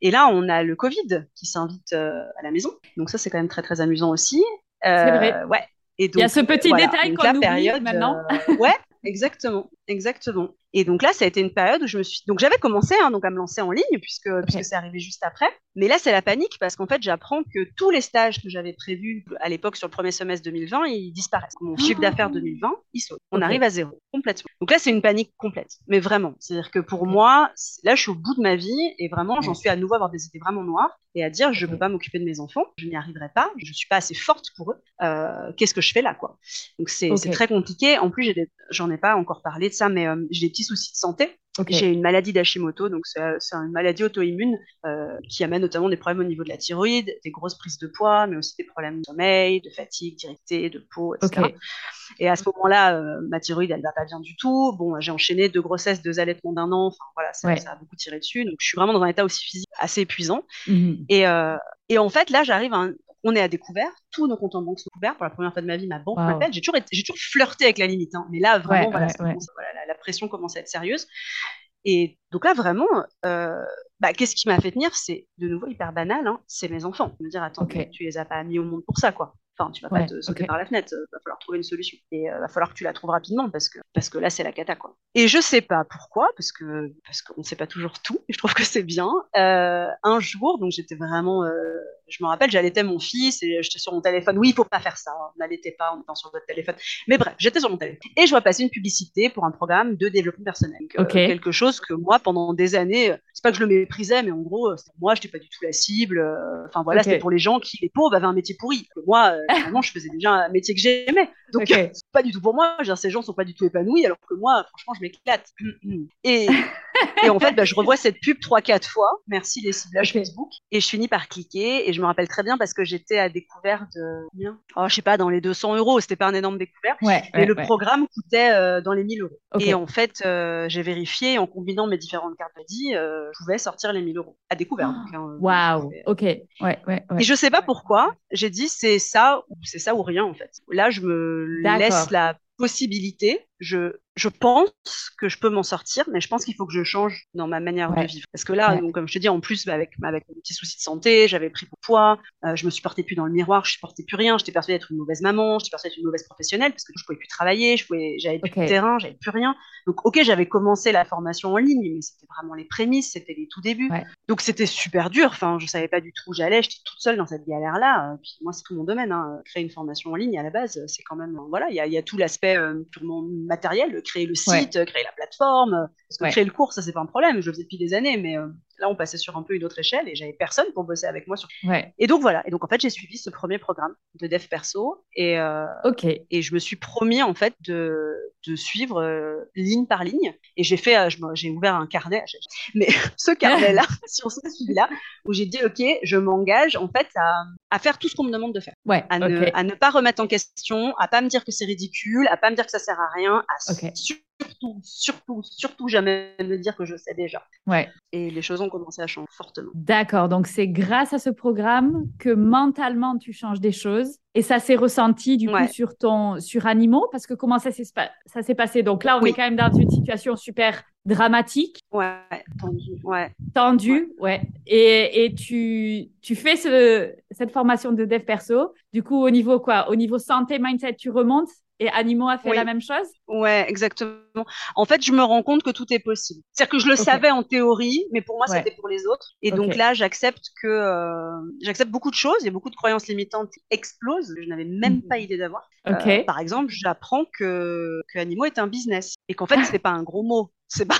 Et là, on a le Covid qui s'invite à la maison. Donc ça, c'est quand même très, très amusant aussi. c'est vrai. Ouais. Et donc, il y a ce petit détail qu'on oublie période, maintenant. ouais, exactement, exactement. Et donc là, ça a été une période où je me suis. Donc j'avais commencé hein, donc à me lancer en ligne puisque puisque c'est arrivé juste après. Mais là, c'est la panique parce qu'en fait, j'apprends que tous les stages que j'avais prévus à l'époque sur le premier semestre 2020, ils disparaissent. Mon chiffre d'affaires 2020, ah. il saute. On arrive à zéro complètement. Donc là, c'est une panique complète. Mais vraiment, c'est-à-dire que pour moi, là, je suis au bout de ma vie et vraiment, j'en suis à nouveau à avoir des idées vraiment noires et à dire, je ne peux pas m'occuper de mes enfants, je n'y arriverai pas, je suis pas assez forte pour eux. Euh, Qu'est-ce que je fais là, quoi? Donc c'est très compliqué. En plus, j'en ai, ai, pas encore parlé de ça, mais euh, j'ai des petits soucis de santé. J'ai une maladie d'Hashimoto, donc c'est une maladie auto-immune euh, qui amène notamment des problèmes au niveau de la thyroïde, des grosses prises de poids, mais aussi des problèmes de sommeil, de fatigue, d'irrité, de peau, etc. Et à ce moment-là, euh, ma thyroïde, elle va pas bien du tout. Bon, j'ai enchaîné deux grossesses, deux allaitements d'un an. Enfin voilà, ça, a beaucoup tiré dessus. Donc je suis vraiment dans un état aussi physique assez épuisant. Mhm. Et, euh, et en fait, là, j'arrive à un, on est à découvert, tous nos comptes en banque sont couverts. Pour la première fois de ma vie, ma banque m'appelle. J'ai toujours, j'ai toujours flirté avec la limite, hein. mais là, vraiment, voilà, la, pression commence à être sérieuse. Et donc là, vraiment, euh, bah, qu'est-ce qui m'a fait tenir? C'est de nouveau hyper banal, hein, c'est mes enfants. Me dire, attends, tu les as pas mis au monde pour ça, quoi. Enfin, tu vas pas te sauter par la fenêtre. Va falloir trouver une solution. Et va falloir que tu la trouves rapidement parce que parce que là, c'est la cata, quoi. Et je sais pas pourquoi, parce que parce qu'on sait pas toujours tout. Et je trouve que c'est bien. un jour, donc j'étais vraiment je me rappelle, j'allaitais mon fils et j'étais sur mon téléphone. Oui, il faut pas faire ça. Hein. N'allaitez pas en étant sur votre téléphone. Mais bref, j'étais sur mon téléphone. Et je vois passer une publicité pour un programme de développement personnel. Euh, quelque chose que moi, pendant des années, euh, c'est pas que je le méprisais, mais en gros, euh, moi, je n'étais pas du tout la cible. Enfin voilà, c'était pour les gens qui, les pauvres, avaient un métier pourri. Moi, vraiment, je faisais déjà un métier que j'aimais. Donc, pas du tout pour moi. ces gens sont pas du tout épanouis, alors que moi, franchement, je m'éclate. Et, et en fait, bah, je revois cette pub trois, quatre fois. Merci les ciblages Facebook. Et je finis par cliquer et je me rappelle très bien parce que j'étais à découvert de combien? Oh, Je sais pas, dans les 200 euros. C'était pas un énorme découvert. Ouais, et le programme coûtait euh, dans les 1000 euros. Et en fait, euh, j'ai vérifié en combinant mes différentes cartes de dit, euh, je pouvais sortir les 1000 euros à découvert. Hein, Waouh. ok. Ouais, ouais, Et je sais pas pourquoi. J'ai dit c'est ça ou c'est ça ou rien en fait. Là, je me laisse la possibilité. Je je pense que je peux m'en sortir, mais je pense qu'il faut que je change dans ma manière de vivre. Parce que là, donc, comme je te dis, en plus, bah, avec, avec mes petits soucis de santé, j'avais pris de poids, euh, je me supportais plus dans le miroir, je supportais plus rien, j'étais persuadée d'être une mauvaise maman, j'étais persuadée d'être une mauvaise professionnelle, parce que je pouvais plus travailler, je pouvais, j'avais plus de terrain, j'avais plus rien. Donc, ok, j'avais commencé la formation en ligne, mais c'était vraiment les prémices, c'était les tout débuts. Donc, c'était super dur. Enfin, je savais pas du tout où j'allais, j'étais toute seule dans cette galère-là. Puis moi, c'est tout mon domaine. Hein. Créer une formation en ligne à la base, c'est quand même, voilà, il y a, y a, tout l'aspect euh, purement matériel, créer le site, créer la plateforme. Parce que créer le cours, ça, c'est pas un problème. Je le faisais depuis des années, mais euh, là, on passait sur un peu une autre échelle et j'avais personne pour bosser avec moi. Sur... Et donc, voilà. Et donc, en fait, j'ai suivi ce premier programme de dev perso et, euh, et je me suis promis, en fait, de, de suivre euh, ligne par ligne. Et j'ai fait, j'ai ouvert un carnet, mais ce carnet-là, sur ce suivi-là, où j'ai dit, OK, je m'engage, en fait, à, à, faire tout ce qu'on me demande de faire. Ouais, à, ne, à, ne, pas remettre en question, à pas me dire que c'est ridicule, à pas me dire que ça sert à rien, à surtout, surtout, surtout jamais me dire que je sais déjà. Ouais. Et les choses ont commencé à changer fortement. D'accord. Donc, c'est grâce à ce programme que mentalement, tu changes des choses. Et ça s'est ressenti du coup sur ton sur animaux parce que comment ça s'est ça s'est passé? Donc là on est quand même dans une situation super dramatique ouais tendu ouais tendu ouais, Et, et, tu tu fais ce cette formation de dev perso du coup au niveau quoi? Au niveau santé mindset tu remontes? Et Animaux a fait la même chose? Ouais, exactement. En fait, je me rends compte que tout est possible. C'est-à-dire que je le savais en théorie, mais pour moi, c'était pour les autres. Et donc là, j'accepte que euh, j'accepte beaucoup de choses. Il y a beaucoup de croyances limitantes qui explosent. Je n'avais même mhm. pas idée d'avoir. Euh, par exemple, j'apprends que, que Animaux est un business et qu'en fait, c'est pas un gros mot. C'est pas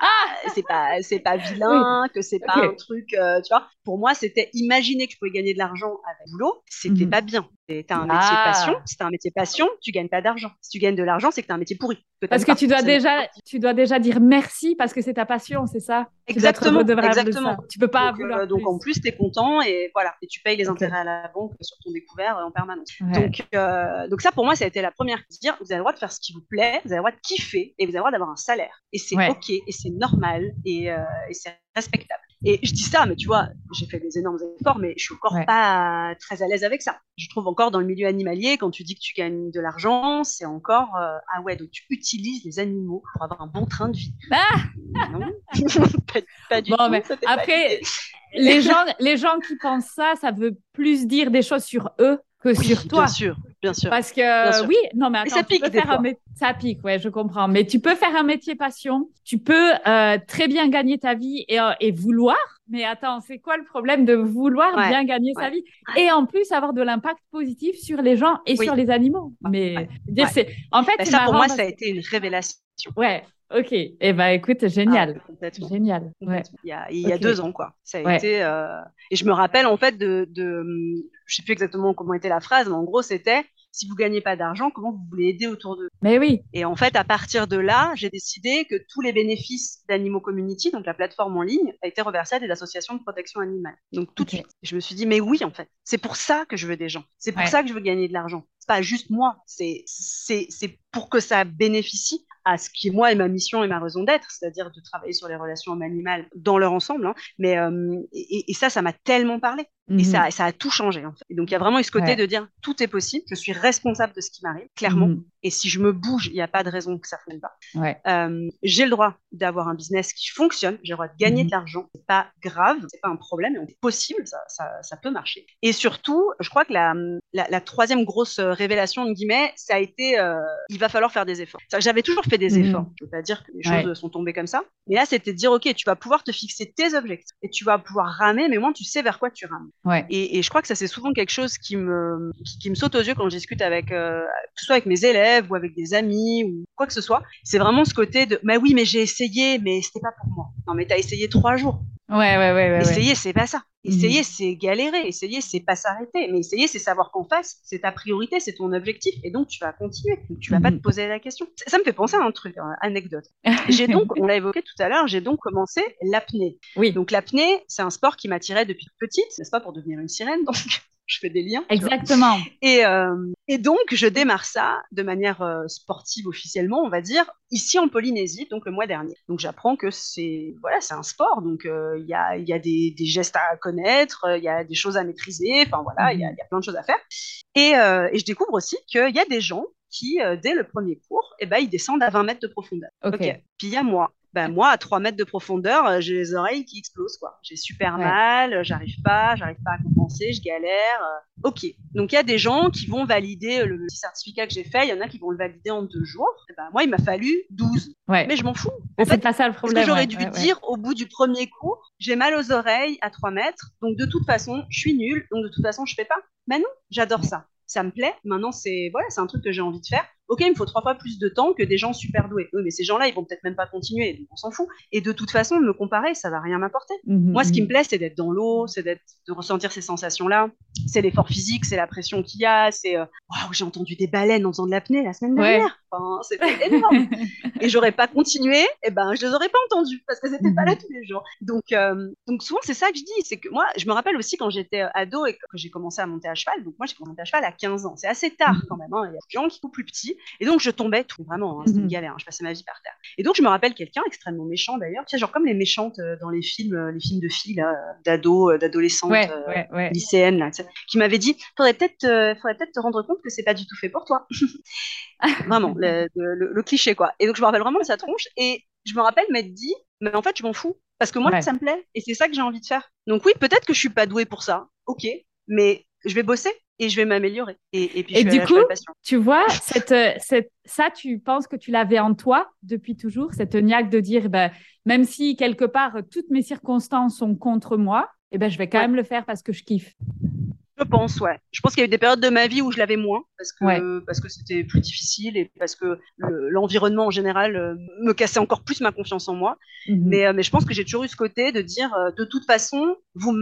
ah c'est pas c'est pas vilain, que c'est pas un truc, euh, tu vois. Pour moi, c'était imaginer que je pouvais gagner de l'argent avec le boulot, c'était mhm. pas bien. T'as un métier ah. passion, si t'as un métier passion, tu gagnes pas d'argent. Si tu gagnes de l'argent, c'est que t'as un métier pourri. parce que tu dois déjà, tu dois déjà dire merci parce que c'est ta passion, c'est ça? Exactement, exactement. Tu peux pas donc, euh, donc en plus, t'es content et voilà, et tu payes les intérêts à la banque sur ton découvert en permanence. Donc, euh, donc ça pour moi, ça a été la première dire, vous avez le droit de faire ce qui vous plaît, vous avez le droit de kiffer et vous avez le droit d'avoir un salaire. Et c'est ok et c'est normal et, euh, et c'est respectable. Et je dis ça, mais tu vois, j'ai fait des énormes efforts, mais je suis encore pas très à l'aise avec ça. Je trouve encore dans le milieu animalier, quand tu dis que tu gagnes de l'argent, c'est encore euh, ah ouais, donc tu utilises les animaux pour avoir un bon train de vie. Ah non, pas, du tout. Mais après, les gens, les gens qui pensent ça, ça veut plus dire des choses sur eux que sur toi. Bien sûr, bien sûr. Parce que oui, non mais attends, ça pique faire un ça pique, ouais, je comprends. Mais tu peux faire un métier passion, tu peux euh, très bien gagner ta vie et, euh, et vouloir. Mais attends, c'est quoi le problème de vouloir bien gagner sa vie? Et en plus avoir de l'impact positif sur les gens et sur les animaux. Mais c'est en fait, ça pour moi ça a été une révélation. Ouais, Ok, et eh ben écoute, génial, ah, génial. Ouais. Il y a, il y a deux ans quoi. Ça a été euh... et je me rappelle en fait de, de, je sais plus exactement comment était la phrase, mais en gros c'était si vous gagnez pas d'argent, comment vous voulez aider autour d'eux? Mais oui. Et en fait, à partir de là, j'ai décidé que tous les bénéfices d'Animaux Community, donc la plateforme en ligne, a été reversé à des associations de protection animale. Donc tout de suite, je me suis dit mais oui en fait, c'est pour ça que je veux des gens, c'est pour ça que je veux gagner de l'argent. C'est pas juste moi, c'est pour que ça bénéficie à ce qui est moi et ma mission et ma raison d'être, c'est-à-dire de travailler sur les relations homme-animal dans leur ensemble. Hein. Mais euh, et, ça, ça m'a tellement parlé. Et Mhm. ça, ça a tout changé. En fait. Et donc, il y a vraiment eu ce côté Ouais. de dire tout est possible, je suis responsable de ce qui m'arrive, clairement. Mhm. Et si je me bouge, il n'y a pas de raison que ça ne fonctionne pas. Ouais. Euh, j'ai le droit d'avoir un business qui fonctionne, j'ai le droit de gagner Mhm. de l'argent, c'est pas grave, c'est pas un problème, c'est possible, ça, ça, ça peut marcher. Et surtout, je crois que la, la, la troisième grosse euh, révélation, de guillemets, ça a été, euh, il va falloir faire des efforts. J'avais toujours fait des efforts, je veux pas dire que les Ouais. choses sont tombées comme ça, mais là, c'était de dire, ok, tu vas pouvoir te fixer tes objectifs et tu vas pouvoir ramer, mais au moins tu sais vers quoi tu rames. Et, et je crois que ça, c'est souvent quelque chose qui me, qui, me saute aux yeux quand je discute avec, euh, que ce soit avec mes élèves ou avec des amis ou quoi que ce soit. C'est vraiment ce côté de, mais oui, mais j'ai essayé, mais c'était pas pour moi. Non, mais t'as essayé trois jours. Ouais, ouais, ouais, ouais, ouais. Essayer, c'est pas ça. Essayer, Mhm. c'est galérer. Essayer, c'est pas s'arrêter. Mais essayer, c'est savoir qu'en face, c'est ta priorité, c'est ton objectif. Et donc, tu vas continuer. Tu vas pas te poser la question. Ça, ça me fait penser à un truc, hein, anecdote. J'ai donc, on l'a évoqué tout à l'heure, j'ai donc commencé l'apnée. Oui, Donc, l'apnée, c'est un sport qui m'attirait depuis petite, n'est-ce pas, pour devenir une sirène. Donc, je fais des liens. exactement. Et, euh, et donc, je démarre ça de manière euh, sportive officiellement, on va dire, ici en Polynésie, donc le mois dernier. Donc, j'apprends que c'est voilà, c'est un sport, donc euh, il y, a, y a des, des gestes à connaître, il y a des choses à maîtriser, enfin voilà, il y, a, y a plein de choses à faire. Et, et je découvre aussi qu'il y a des gens qui, dès le premier cours, eh ben, ils descendent à 20 mètres de profondeur. Ok. Puis il y a moi. Ben, moi, à 3 mètres de profondeur, euh, j'ai les oreilles qui explosent. quoi. J'ai super Ouais. mal, euh, j'arrive pas, j'arrive pas à compenser, je galère. euh. Ok. Donc, il y a des gens qui vont valider le petit certificat que j'ai fait. Il y en a qui vont le valider en deux jours. Eh ben, moi, il m'a fallu 12. Ouais. Mais je m'en fous. En c'est fait, pas ça le problème. que j'aurais dû ouais, dire au bout du premier cours, j'ai mal aux oreilles à 3 mètres. Donc, de toute façon, je suis nulle. Donc, de toute façon, je fais pas. Mais non, j'adore ça. Ça me plaît. Maintenant, c'est voilà, c'est un truc que j'ai envie de faire. Ok, il me faut trois fois plus de temps que des gens super doués. Oui, mais ces gens-là, ils vont peut-être même pas continuer. Donc, on s'en fout. Et de toute façon, me comparer, ça va rien m'apporter. Mhm, Moi, ce qui mhm. me plaît, c'est d'être dans l'eau, c'est d'être, de ressentir ces sensations-là. C'est l'effort physique, c'est la pression qu'il y a, c'est, euh, waouh, j'ai entendu des baleines en faisant de l'apnée la semaine Ouais. dernière. Enfin, c'était énorme. et j'aurais pas continué, et ben, je les aurais pas entendus parce que c'était pas là tous les jours. Donc, euh, donc souvent, c'est ça que je dis, c'est que moi, je me rappelle aussi quand j'étais euh, ado et que j'ai commencé à monter à cheval. Donc, moi, j'ai commencé à monter à cheval à 15 ans. C'est assez tard Mhm. quand même, hein. Il y a des gens qui sont plus petits. Et donc, je tombais tout, vraiment, hein, c'était une galère. hein. Je passais ma vie par terre. Et donc, je me rappelle quelqu'un extrêmement méchant d'ailleurs, tu sais, genre comme les méchantes euh, dans les films, euh, les films de filles, là, d'ados, euh, d'adolescentes, Ouais, euh, ouais, ouais. lycéennes, là, qui m'avait dit faudrait peut-être euh, faudrait peut-être te rendre compte que c'est pas du tout fait pour toi. Vraiment, le, le- le cliché, quoi. Et donc, je me rappelle vraiment de sa tronche. Et je me rappelle m'être dit mais en fait, je m'en fous. Parce que moi, Ouais. ça me plaît. Et c'est ça que j'ai envie de faire. Donc, oui, peut-être que je suis pas douée pour ça. Ok. Mais je vais bosser et je vais m'améliorer. Et, et puis, Et je du coup. Tu vois, cette, euh, cette, ça, tu penses que tu l'avais en toi depuis toujours, cette niaque de dire, ben, même si quelque part toutes mes circonstances sont contre moi, eh ben, je vais quand Ouais. même le faire parce que je kiffe. Je pense, ouais. Je pense qu'il y a eu des périodes de ma vie où je l'avais moins parce que Ouais. parce que c'était plus difficile et parce que le- l'environnement en général euh, me cassait encore plus ma confiance en moi. Mhm. Mais, euh, mais je pense que j'ai toujours eu ce côté de dire, euh, de toute façon, vous.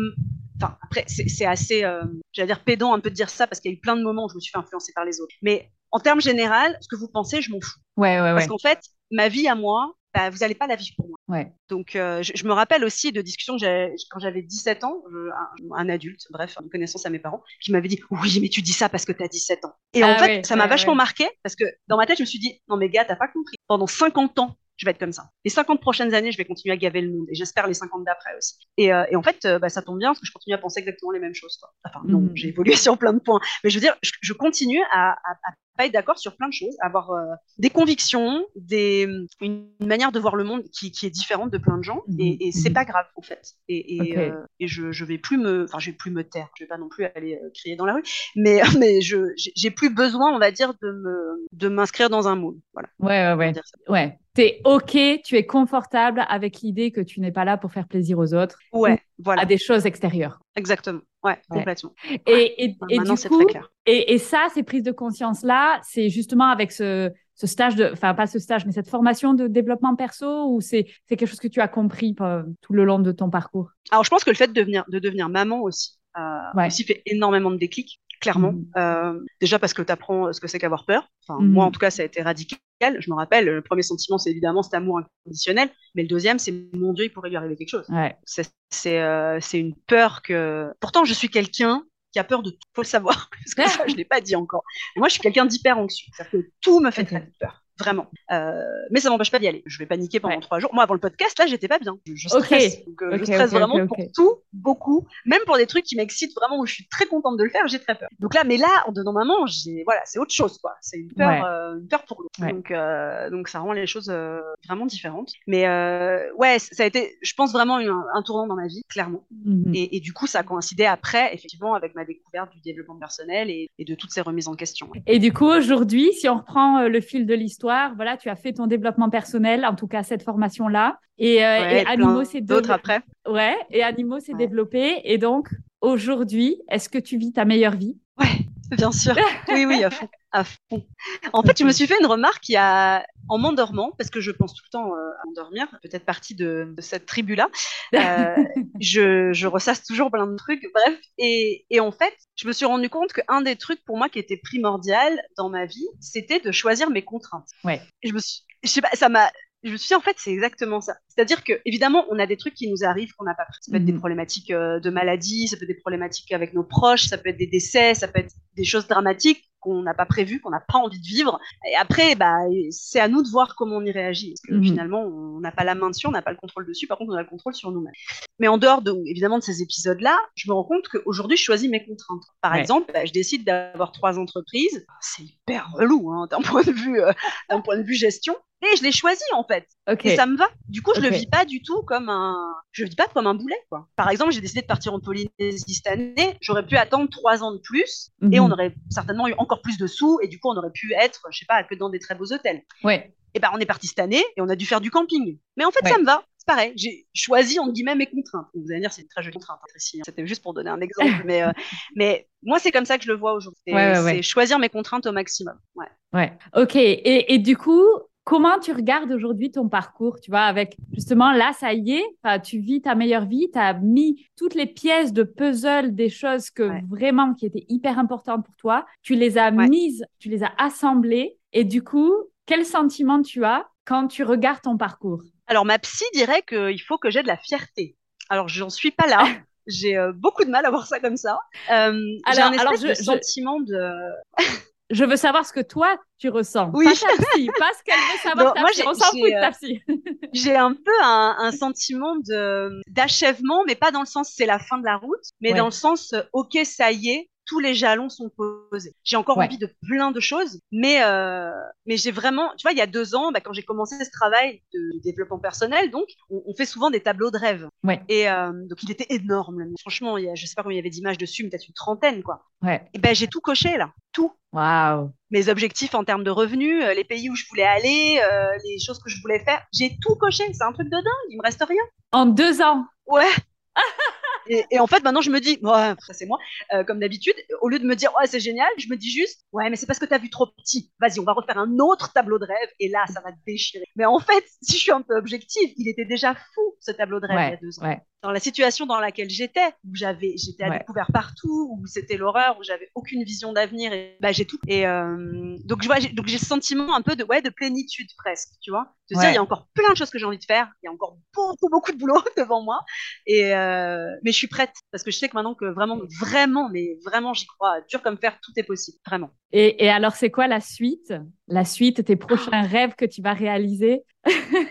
Enfin, après, c'est c'est assez, euh, j'allais dire pédant un peu de dire ça parce qu'il y a eu plein de moments où je me suis fait influencer par les autres. Mais en termes général, ce que vous pensez, je m'en fous. Ouais, ouais, Parce ouais. qu'en fait, ma vie à moi, bah, vous n'allez pas la vivre pour moi. Ouais. Donc, euh, je, je me rappelle aussi de discussions que quand j'avais 17 ans, je- un, un adulte, bref, une connaissance à mes parents, qui m'avait dit Oui, mais tu dis ça parce que tu as 17 ans. Et en Ah fait, ouais, ça m'a ouais, vachement marqué parce que dans ma tête, je me suis dit Non, mais gars, t'as pas compris. Pendant 50 ans, je vais être comme ça. Les 50 prochaines années, je vais continuer à gaver le monde et j'espère les 50 d'après aussi. Et, euh, et en fait, euh, bah, ça tombe bien parce que je continue à penser exactement les mêmes choses. Quoi. Enfin, non, Mhm. j'ai évolué sur plein de points. Mais je veux dire, je, je continue à, à, à pas être d'accord sur plein de choses, à avoir euh, des convictions, des, une manière de voir le monde qui, qui est différente de plein de gens, Mhm, et, et c'est mhm. pas grave en fait. Et, et, et je, je vais plus me, enfin, je vais plus me taire. Je vais pas non plus aller crier dans la rue, mais mais je j'ai plus besoin, on va dire, de me de m'inscrire dans un moule. Voilà. Ouais, ouais, va ouais. Ouais. T'es OK, tu es confortable avec l'idée que tu n'es pas là pour faire plaisir aux autres, Ouais, voilà, à des choses extérieures. exactement. Ouais, Ouais. complètement. Et, et, Enfin, et maintenant, du c'est coup, très clair. et, et ça, ces prises de conscience-là, c'est justement avec ce, ce stage de, enfin pas ce stage, mais cette formation de développement perso, ou c'est c'est quelque chose que tu as compris euh, tout le long de ton parcours? Alors, je pense que le fait de devenir, de devenir maman aussi, euh, Ouais. aussi fait énormément de déclics, clairement. Mhm. Euh, déjà parce que tu apprends ce que c'est qu'avoir peur. Enfin, Mhm. Moi, en tout cas, ça a été radical. Je me rappelle, le premier sentiment, c'est évidemment cet amour inconditionnel. Mais le deuxième, c'est mon Dieu, il pourrait lui arriver quelque chose. Ouais. C'est c'est, euh, c'est une peur que. Pourtant, je suis quelqu'un qui a peur de tout. Faut le savoir. Parce que ça, je l'ai pas dit encore. Moi, je suis quelqu'un d'hyper anxieux. C'est-à-dire que tout me fait Ok. très peur. Vraiment. Euh, mais ça m'empêche pas d'y aller. Je vais paniquer pendant trois jours. Moi, avant le podcast, là, j'étais pas bien. Je, je stresse. Euh, je stresse vraiment pour tout, beaucoup. Même pour des trucs qui m'excitent vraiment, où je suis très contente de le faire, j'ai très peur. Donc là, mais là, en donnant maman, j'ai, voilà, c'est autre chose, quoi. C'est une peur, euh, une peur pour l'autre. Donc, donc ça rend les choses vraiment différentes. Mais ouais, ça a été, je pense vraiment un, tournant dans ma vie, clairement. Mhm. et, et, du coup, ça a coïncidé après, effectivement, avec ma découverte du développement personnel et, et de toutes ces remises en question. Et du coup, aujourd'hui, si on reprend le fil de l'histoire, voilà, tu as fait ton développement personnel, en tout cas cette formation-là. Et, euh, et Animo s'est d'autres après. Ouais, et Animo s'est développé. Et donc, aujourd'hui, est-ce que tu vis ta meilleure vie? Ouais, bien sûr. oui, oui, à fond. À fond. En fait, je me suis fait une remarque il y a, en m'endormant, parce que je pense tout le temps euh, à m'endormir, peut-être partie de, cette tribu-là. Euh, je, je, ressasse toujours plein de trucs, bref. Et, et en fait, je me suis rendu compte qu'un des trucs pour moi qui était primordial dans ma vie, c'était de choisir mes contraintes. Ouais. Je me suis, je sais pas, ça m'a, je me suis dit, en fait, c'est exactement ça. C'est-à-dire que, évidemment, on a des trucs qui nous arrivent qu'on n'a pas pris. Ça peut être des mhm. problématiques euh, de maladie, ça peut être des problématiques avec nos proches, ça peut être des décès, ça peut être des choses dramatiques qu'on n'a pas prévues, qu'on n'a pas envie de vivre. Et après, bah, c'est à nous de voir comment on y réagit. Parce que mhm. finalement, on n'a pas la main dessus, on n'a pas le contrôle dessus. Par contre, on a le contrôle sur nous-mêmes. Mais en dehors, de, évidemment, de ces épisodes-là, je me rends compte qu'aujourd'hui, je choisis mes contraintes. Par exemple, bah, je décide d'avoir trois entreprises. C'est hyper relou hein, d'un point de vue, euh, d'un point de vue gestion. Je l'ai choisi en fait. Et ça me va. Du coup, je ne le vis pas du tout comme un. Je le vis pas comme un boulet, quoi. Par exemple, j'ai décidé de partir en Polynésie cette année. J'aurais pu attendre trois ans de plus et mhm. on aurait certainement eu encore plus de sous et du coup, on aurait pu être, je sais pas, que dans des très beaux hôtels. Ouais. Et ben, on est parti cette année et on a dû faire du camping. Mais en fait, ça me va. C'est pareil. J'ai choisi entre guillemets mes contraintes. Vous allez dire, c'est une très jolie contrainte, hein. C'était juste pour donner un exemple, mais euh, mais moi, c'est comme ça que je le vois aujourd'hui. c'est choisir mes contraintes au maximum. Ouais. Ouais. Ok. Et, et du coup, Comment tu regardes aujourd'hui ton parcours, tu vois, avec justement là, ça y est, tu vis ta meilleure vie, tu as mis toutes les pièces de puzzle des choses que vraiment qui étaient hyper importantes pour toi, tu les as mises, tu les as assemblées et du coup, quel sentiment tu as quand tu regardes ton parcours? Alors ma psy dirait qu'il faut que j'ai de la fierté. Alors j'en suis pas là. j'ai euh, beaucoup de mal à voir ça comme ça. Euh, j'ai un espèce de sentiment de je veux savoir ce que toi tu ressens. Oui. Pas ta psy, pas ce qu'elle veut savoir. moi, on s'en fout de ta psy. j'ai un peu un, sentiment de d'achèvement, mais pas dans le sens c'est la fin de la route, mais dans le sens euh, ok ça y est, tous les jalons sont posés. J'ai encore envie de plein de choses, mais euh, mais j'ai vraiment, tu vois, il y a deux ans, bah, quand j'ai commencé ce travail de développement personnel, donc on, fait souvent des tableaux de rêve. Ouais. Et euh, donc il était énorme. Franchement, il y a, je sais pas combien il y avait d'images dessus, mais peut-être une trentaine, quoi. Ouais. Et ben j'ai tout coché là, tout. Waouh. Mes objectifs en termes de revenus, euh, les pays où je voulais aller, euh, les choses que je voulais faire, j'ai tout coché. C'est un truc de dingue. Il me reste rien. En deux ans. Ouais. Et, en fait, maintenant, je me dis, ouais, ça c'est moi, euh, comme d'habitude, au lieu de me dire, ouais, c'est génial, je me dis juste, ouais, mais c'est parce que t'as vu trop petit. Vas-y, on va refaire un autre tableau de rêve, et là, ça va te déchirer. Mais en fait, si je suis un peu objective, il était déjà fou, ce tableau de rêve, il y a deux ans. Dans la situation dans laquelle j'étais, où j'avais, j'étais à découvert partout, où c'était l'horreur, où j'avais aucune vision d'avenir, et bah, j'ai tout. Et euh, donc, je vois, donc j'ai ce sentiment un peu de, ouais, de plénitude presque, tu vois. De dire, il y a encore plein de choses que j'ai envie de faire, il y a encore beaucoup, beaucoup de boulot devant moi, et euh, mais je suis prête parce que je sais que maintenant que vraiment, vraiment, mais vraiment, j'y crois, dur comme fer, tout est possible, vraiment. Et, alors, c'est quoi la suite? La suite, tes prochains rêves que tu vas réaliser?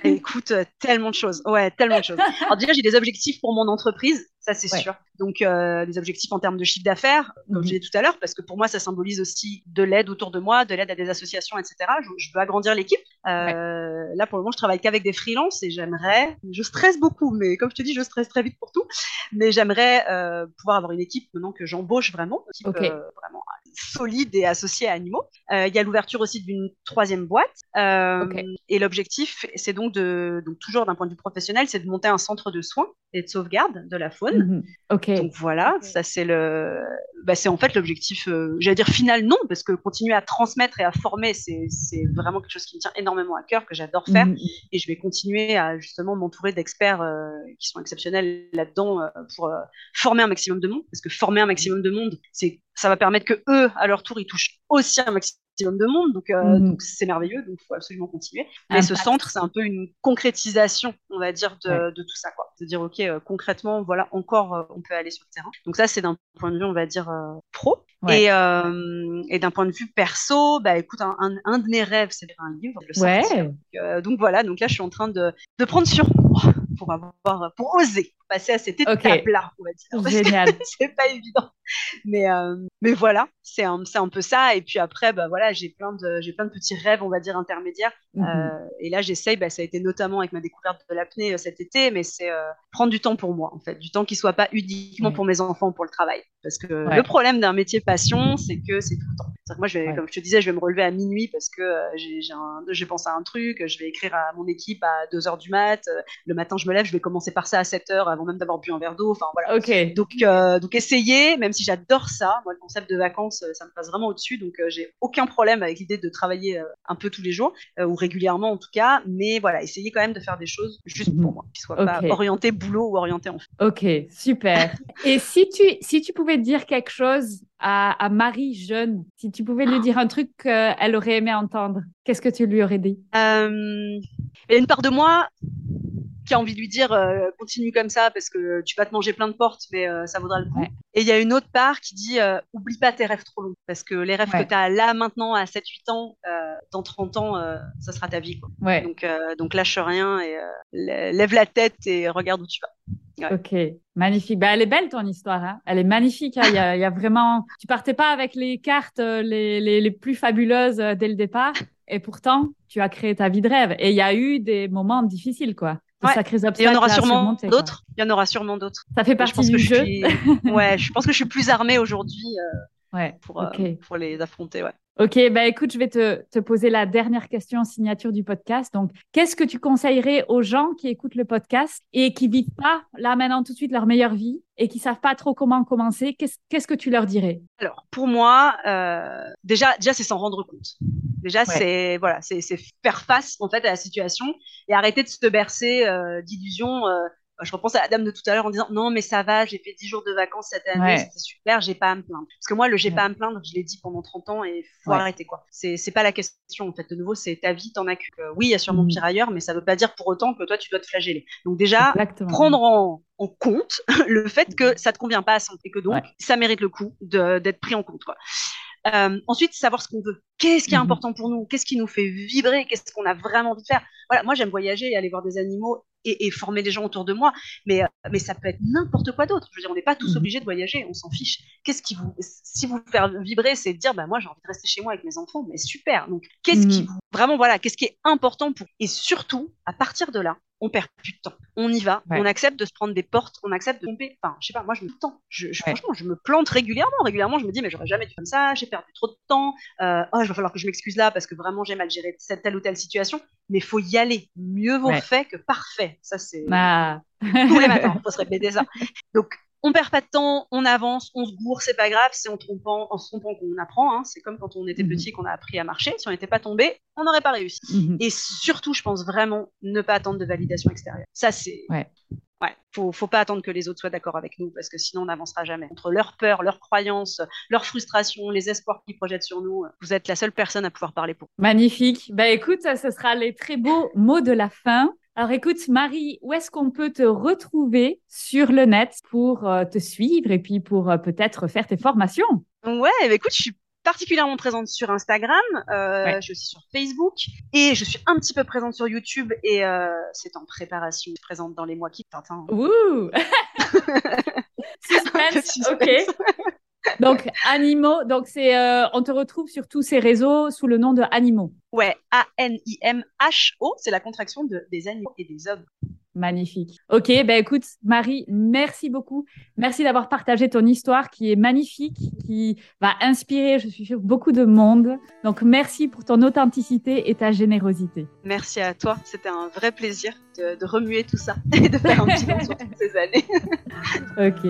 Écoute, euh, tellement de choses. Ouais, tellement de choses. Alors déjà, j'ai des objectifs pour mon entreprise, ça c'est sûr. Donc euh, des objectifs en termes de chiffre d'affaires, comme mhm. je disais tout à l'heure, parce que pour moi, ça symbolise aussi de l'aide autour de moi, de l'aide à des associations, etc. Je, veux agrandir l'équipe. Euh, là, pour le moment, je travaille qu'avec des freelances et j'aimerais. Je stresse beaucoup, mais comme je te dis, je stresse très vite pour tout. Mais j'aimerais euh, pouvoir avoir une équipe maintenant que j'embauche vraiment, une équipe vraiment solide et associée à Animaux. Il y a l'ouverture aussi d'une troisième boîte. Et l'objectif, c'est donc de, donc toujours d'un point de vue professionnel, c'est de monter un centre de soins et de sauvegarde de la faune. Mhm. Donc voilà, ça c'est le, bah, c'est en fait l'objectif, euh, j'allais dire final non, parce que continuer à transmettre et à former, c'est, c'est vraiment quelque chose qui me tient énormément à cœur, que j'adore faire, mhm. et je vais continuer à justement m'entourer d'experts euh, qui sont exceptionnels là-dedans euh, pour former un maximum de monde, parce que former un maximum de monde, c'est ça va permettre que eux, à leur tour, ils touchent aussi un maximum maximum de monde, donc euh, Mhm. donc c'est merveilleux, donc il faut absolument continuer. Mais Impact. ce centre, c'est un peu une concrétisation, on va dire, de, de tout ça, quoi. De dire, ok, euh, concrètement, voilà, encore, euh, on peut aller sur le terrain. Donc ça, c'est d'un point de vue, on va dire, pro. Ouais. Et, et d'un point de vue perso, bah écoute, un, un, un de mes rêves, c'est de faire un livre, le. Ouais. Donc, donc voilà, donc là, je suis en train de, de prendre sur moi pour avoir, pour oser passer à cette étape-là, on va dire. Génial. c'est pas évident. Mais, euh, mais voilà, c'est un, un peu ça. Et puis après, bah voilà, j'ai plein de, j'ai plein de petits rêves, on va dire, intermédiaires. Mhm. Euh, et là, j'essaye, bah, ça a été notamment avec ma découverte de l'apnée euh, cet été, mais c'est prendre du temps pour moi, en fait, du temps qui soit pas uniquement Ouais. pour mes enfants, pour le travail. Parce que Ouais. le problème d'un métier passion, c'est que c'est tout le temps. Que moi, je vais, Ouais. comme je te disais, je vais me relever à minuit parce que j'ai, j'ai, pensé à un truc, je vais écrire à mon équipe à 2 heures du mat. le matin, je me lève, je vais commencer par ça à 7 heures avant même d'avoir bu un verre d'eau. Enfin, voilà. Donc, donc essayer, même si j'adore ça, moi le concept de vacances, euh, ça me passe vraiment au-dessus, donc euh, j'ai aucun problème avec l'idée de travailler euh, un peu tous les jours, ou régulièrement en tout cas, mais voilà, essayer quand même de faire des choses juste pour moi, qui soient pas orientées boulot ou orientées enfant. Ok, super. Et si tu, si tu pouvais dire quelque chose à, à Marie jeune, si tu pouvais lui dire un truc qu'elle aurait aimé entendre, qu'est-ce que tu lui aurais dit? Il y a une part de moi qui a envie de lui dire euh, continue comme ça parce que tu vas te manger plein de portes, mais euh, ça vaudra le coup. Ouais. Et il y a une autre part qui dit euh, oublie pas tes rêves trop longs parce que les rêves Ouais. que tu as là maintenant à 7-8 ans, dans 30 ans, ça sera ta vie. Quoi. Ouais. Donc, donc lâche rien et lè- lève la tête et regarde où tu vas. Ok, magnifique. Bah, elle est belle ton histoire. Hein elle est magnifique. hein. Il y, a, il y a vraiment. Tu partais pas avec les cartes les, les, les plus fabuleuses dès le départ, et pourtant tu as créé ta vie de rêve. Et il y a eu des moments difficiles, quoi. Ouais. sacrés il y en aura sûrement d'autres. Il y en aura sûrement d'autres. Ça fait Je partie pense du que je jeu. suis, ouais, je pense que je suis plus armée aujourd'hui euh, Ouais. pour, euh, pour les affronter. Ouais. Ok, bah écoute, je vais te, te poser la dernière question en signature du podcast. Donc, qu'est-ce que tu conseillerais aux gens qui écoutent le podcast et qui vivent pas là maintenant tout de suite leur meilleure vie et qui savent pas trop comment commencer? Qu'est-ce qu'est-ce que tu leur dirais? Alors, pour moi, euh, déjà, déjà c'est s'en rendre compte. Déjà, c'est voilà, c'est faire face en fait à la situation et arrêter de se bercer euh, d'illusions. euh, je repense à la dame de tout à l'heure en disant non mais ça va, j'ai fait 10 jours de vacances cette année, Ouais. c'était super, j'ai pas à me plaindre. Parce que moi le j'ai Ouais. pas à me plaindre, je l'ai dit pendant 30 ans et faut arrêter quoi. C'est c'est pas la question en fait. De nouveau, c'est ta vie, t'en as que euh, oui, il y a sûrement Mhm. pire ailleurs, mais ça veut pas dire pour autant que toi tu dois te flageller. Donc déjà, Exactement. prendre en, en compte le fait que ça te convient pas à 100 et que donc ça mérite le coup d'être pris en compte. Quoi. Euh, ensuite, savoir ce qu'on veut. Qu'est-ce qui est Mhm. important pour nous? Qu'est-ce qui nous fait vibrer? Qu'est-ce qu'on a vraiment envie de faire? Voilà, moi j'aime voyager et aller voir des animaux et, et former des gens autour de moi, mais, euh, mais ça peut être n'importe quoi d'autre. Je veux dire, on n'est pas tous Mhm. obligés de voyager, on s'en fiche. Qu'est-ce qui vous, si vous faire vibrer, c'est de dire, bah moi j'ai envie de rester chez moi avec mes enfants, mais super. Donc qu'est-ce qui Mhm. vous, vraiment voilà, qu'est-ce qui est important pour Et surtout, à partir de là, on perd plus de temps. On y va, Ouais. on accepte de se prendre des portes, on accepte de tomber. Enfin, je sais pas, moi je me temps. Je, je- Ouais. Franchement, je me plante régulièrement. Régulièrement, je me dis, mais j'aurais jamais dû comme ça, j'ai perdu trop de temps. Euh, oh, il va falloir que je m'excuse là parce que vraiment j'ai mal géré cette telle ou telle situation. Mais faut y aller. Mieux vaut Ouais. fait que parfait. Ça, c'est Ah. tous les matins, faut se répéter ça. Donc, on perd pas de temps, on avance, on se gourre, c'est pas grave, c'est en, trompant, en se trompant qu'on apprend. hein. C'est comme quand on était Mhm. petit qu'on a appris à marcher. Si on n'était pas tombé, on n'aurait pas réussi. Mhm. Et surtout, je pense vraiment ne pas attendre de validation extérieure. Ça, c'est. Ouais. Ouais, faut, faut pas attendre que les autres soient d'accord avec nous parce que sinon on n'avancera jamais. Entre leurs peurs, leurs croyances, leurs frustrations, les espoirs qu'ils projettent sur nous, vous êtes la seule personne à pouvoir parler pour. Magnifique. Bah écoute, ça, ce sera les très beaux mots de la fin. Alors écoute, Marie, où est-ce qu'on peut te retrouver sur le net pour euh, te suivre et puis pour euh, peut-être faire tes formations? Ouais, bah écoute, je suis particulièrement présente sur Instagram, euh, Ouais. je suis aussi sur Facebook et je suis un petit peu présente sur YouTube et c'est en préparation. Je suis présente dans les mois qui t'attendent. Wouh Suspense, Suspense. ok. Donc, animaux, donc c'est, euh, on te retrouve sur tous ces réseaux sous le nom de Animaux. Ouais, A-N-I-M-H-O, c'est la contraction de, des animaux et des hommes. Magnifique. Ok, ben écoute, Marie, merci beaucoup. Merci d'avoir partagé ton histoire qui est magnifique, qui va inspirer, je suis sûre, beaucoup de monde. Donc, merci pour ton authenticité et ta générosité. Merci à toi, c'était un vrai plaisir de, de remuer tout ça et de faire un bilan sur toutes ces années. Ok.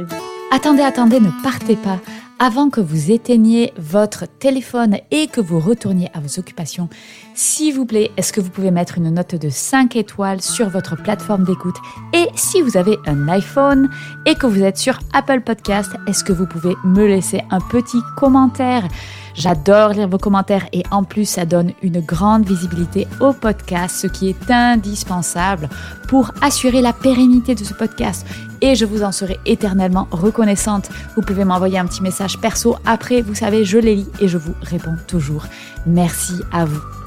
Attendez, attendez, ne partez pas. Avant que vous éteigniez votre téléphone et que vous retourniez à vos occupations, s'il vous plaît, est-ce que vous pouvez mettre une note de 5 étoiles sur votre plateforme d'écoute? Et si vous avez un iPhone et que vous êtes sur Apple Podcast, est-ce que vous pouvez me laisser un petit commentaire? J'adore lire vos commentaires et en plus ça donne une grande visibilité au podcast, ce qui est indispensable pour assurer la pérennité de ce podcast. Et je vous en serai éternellement reconnaissante. Vous pouvez m'envoyer un petit message perso après, vous savez, je les lis et je vous réponds toujours. Merci à vous.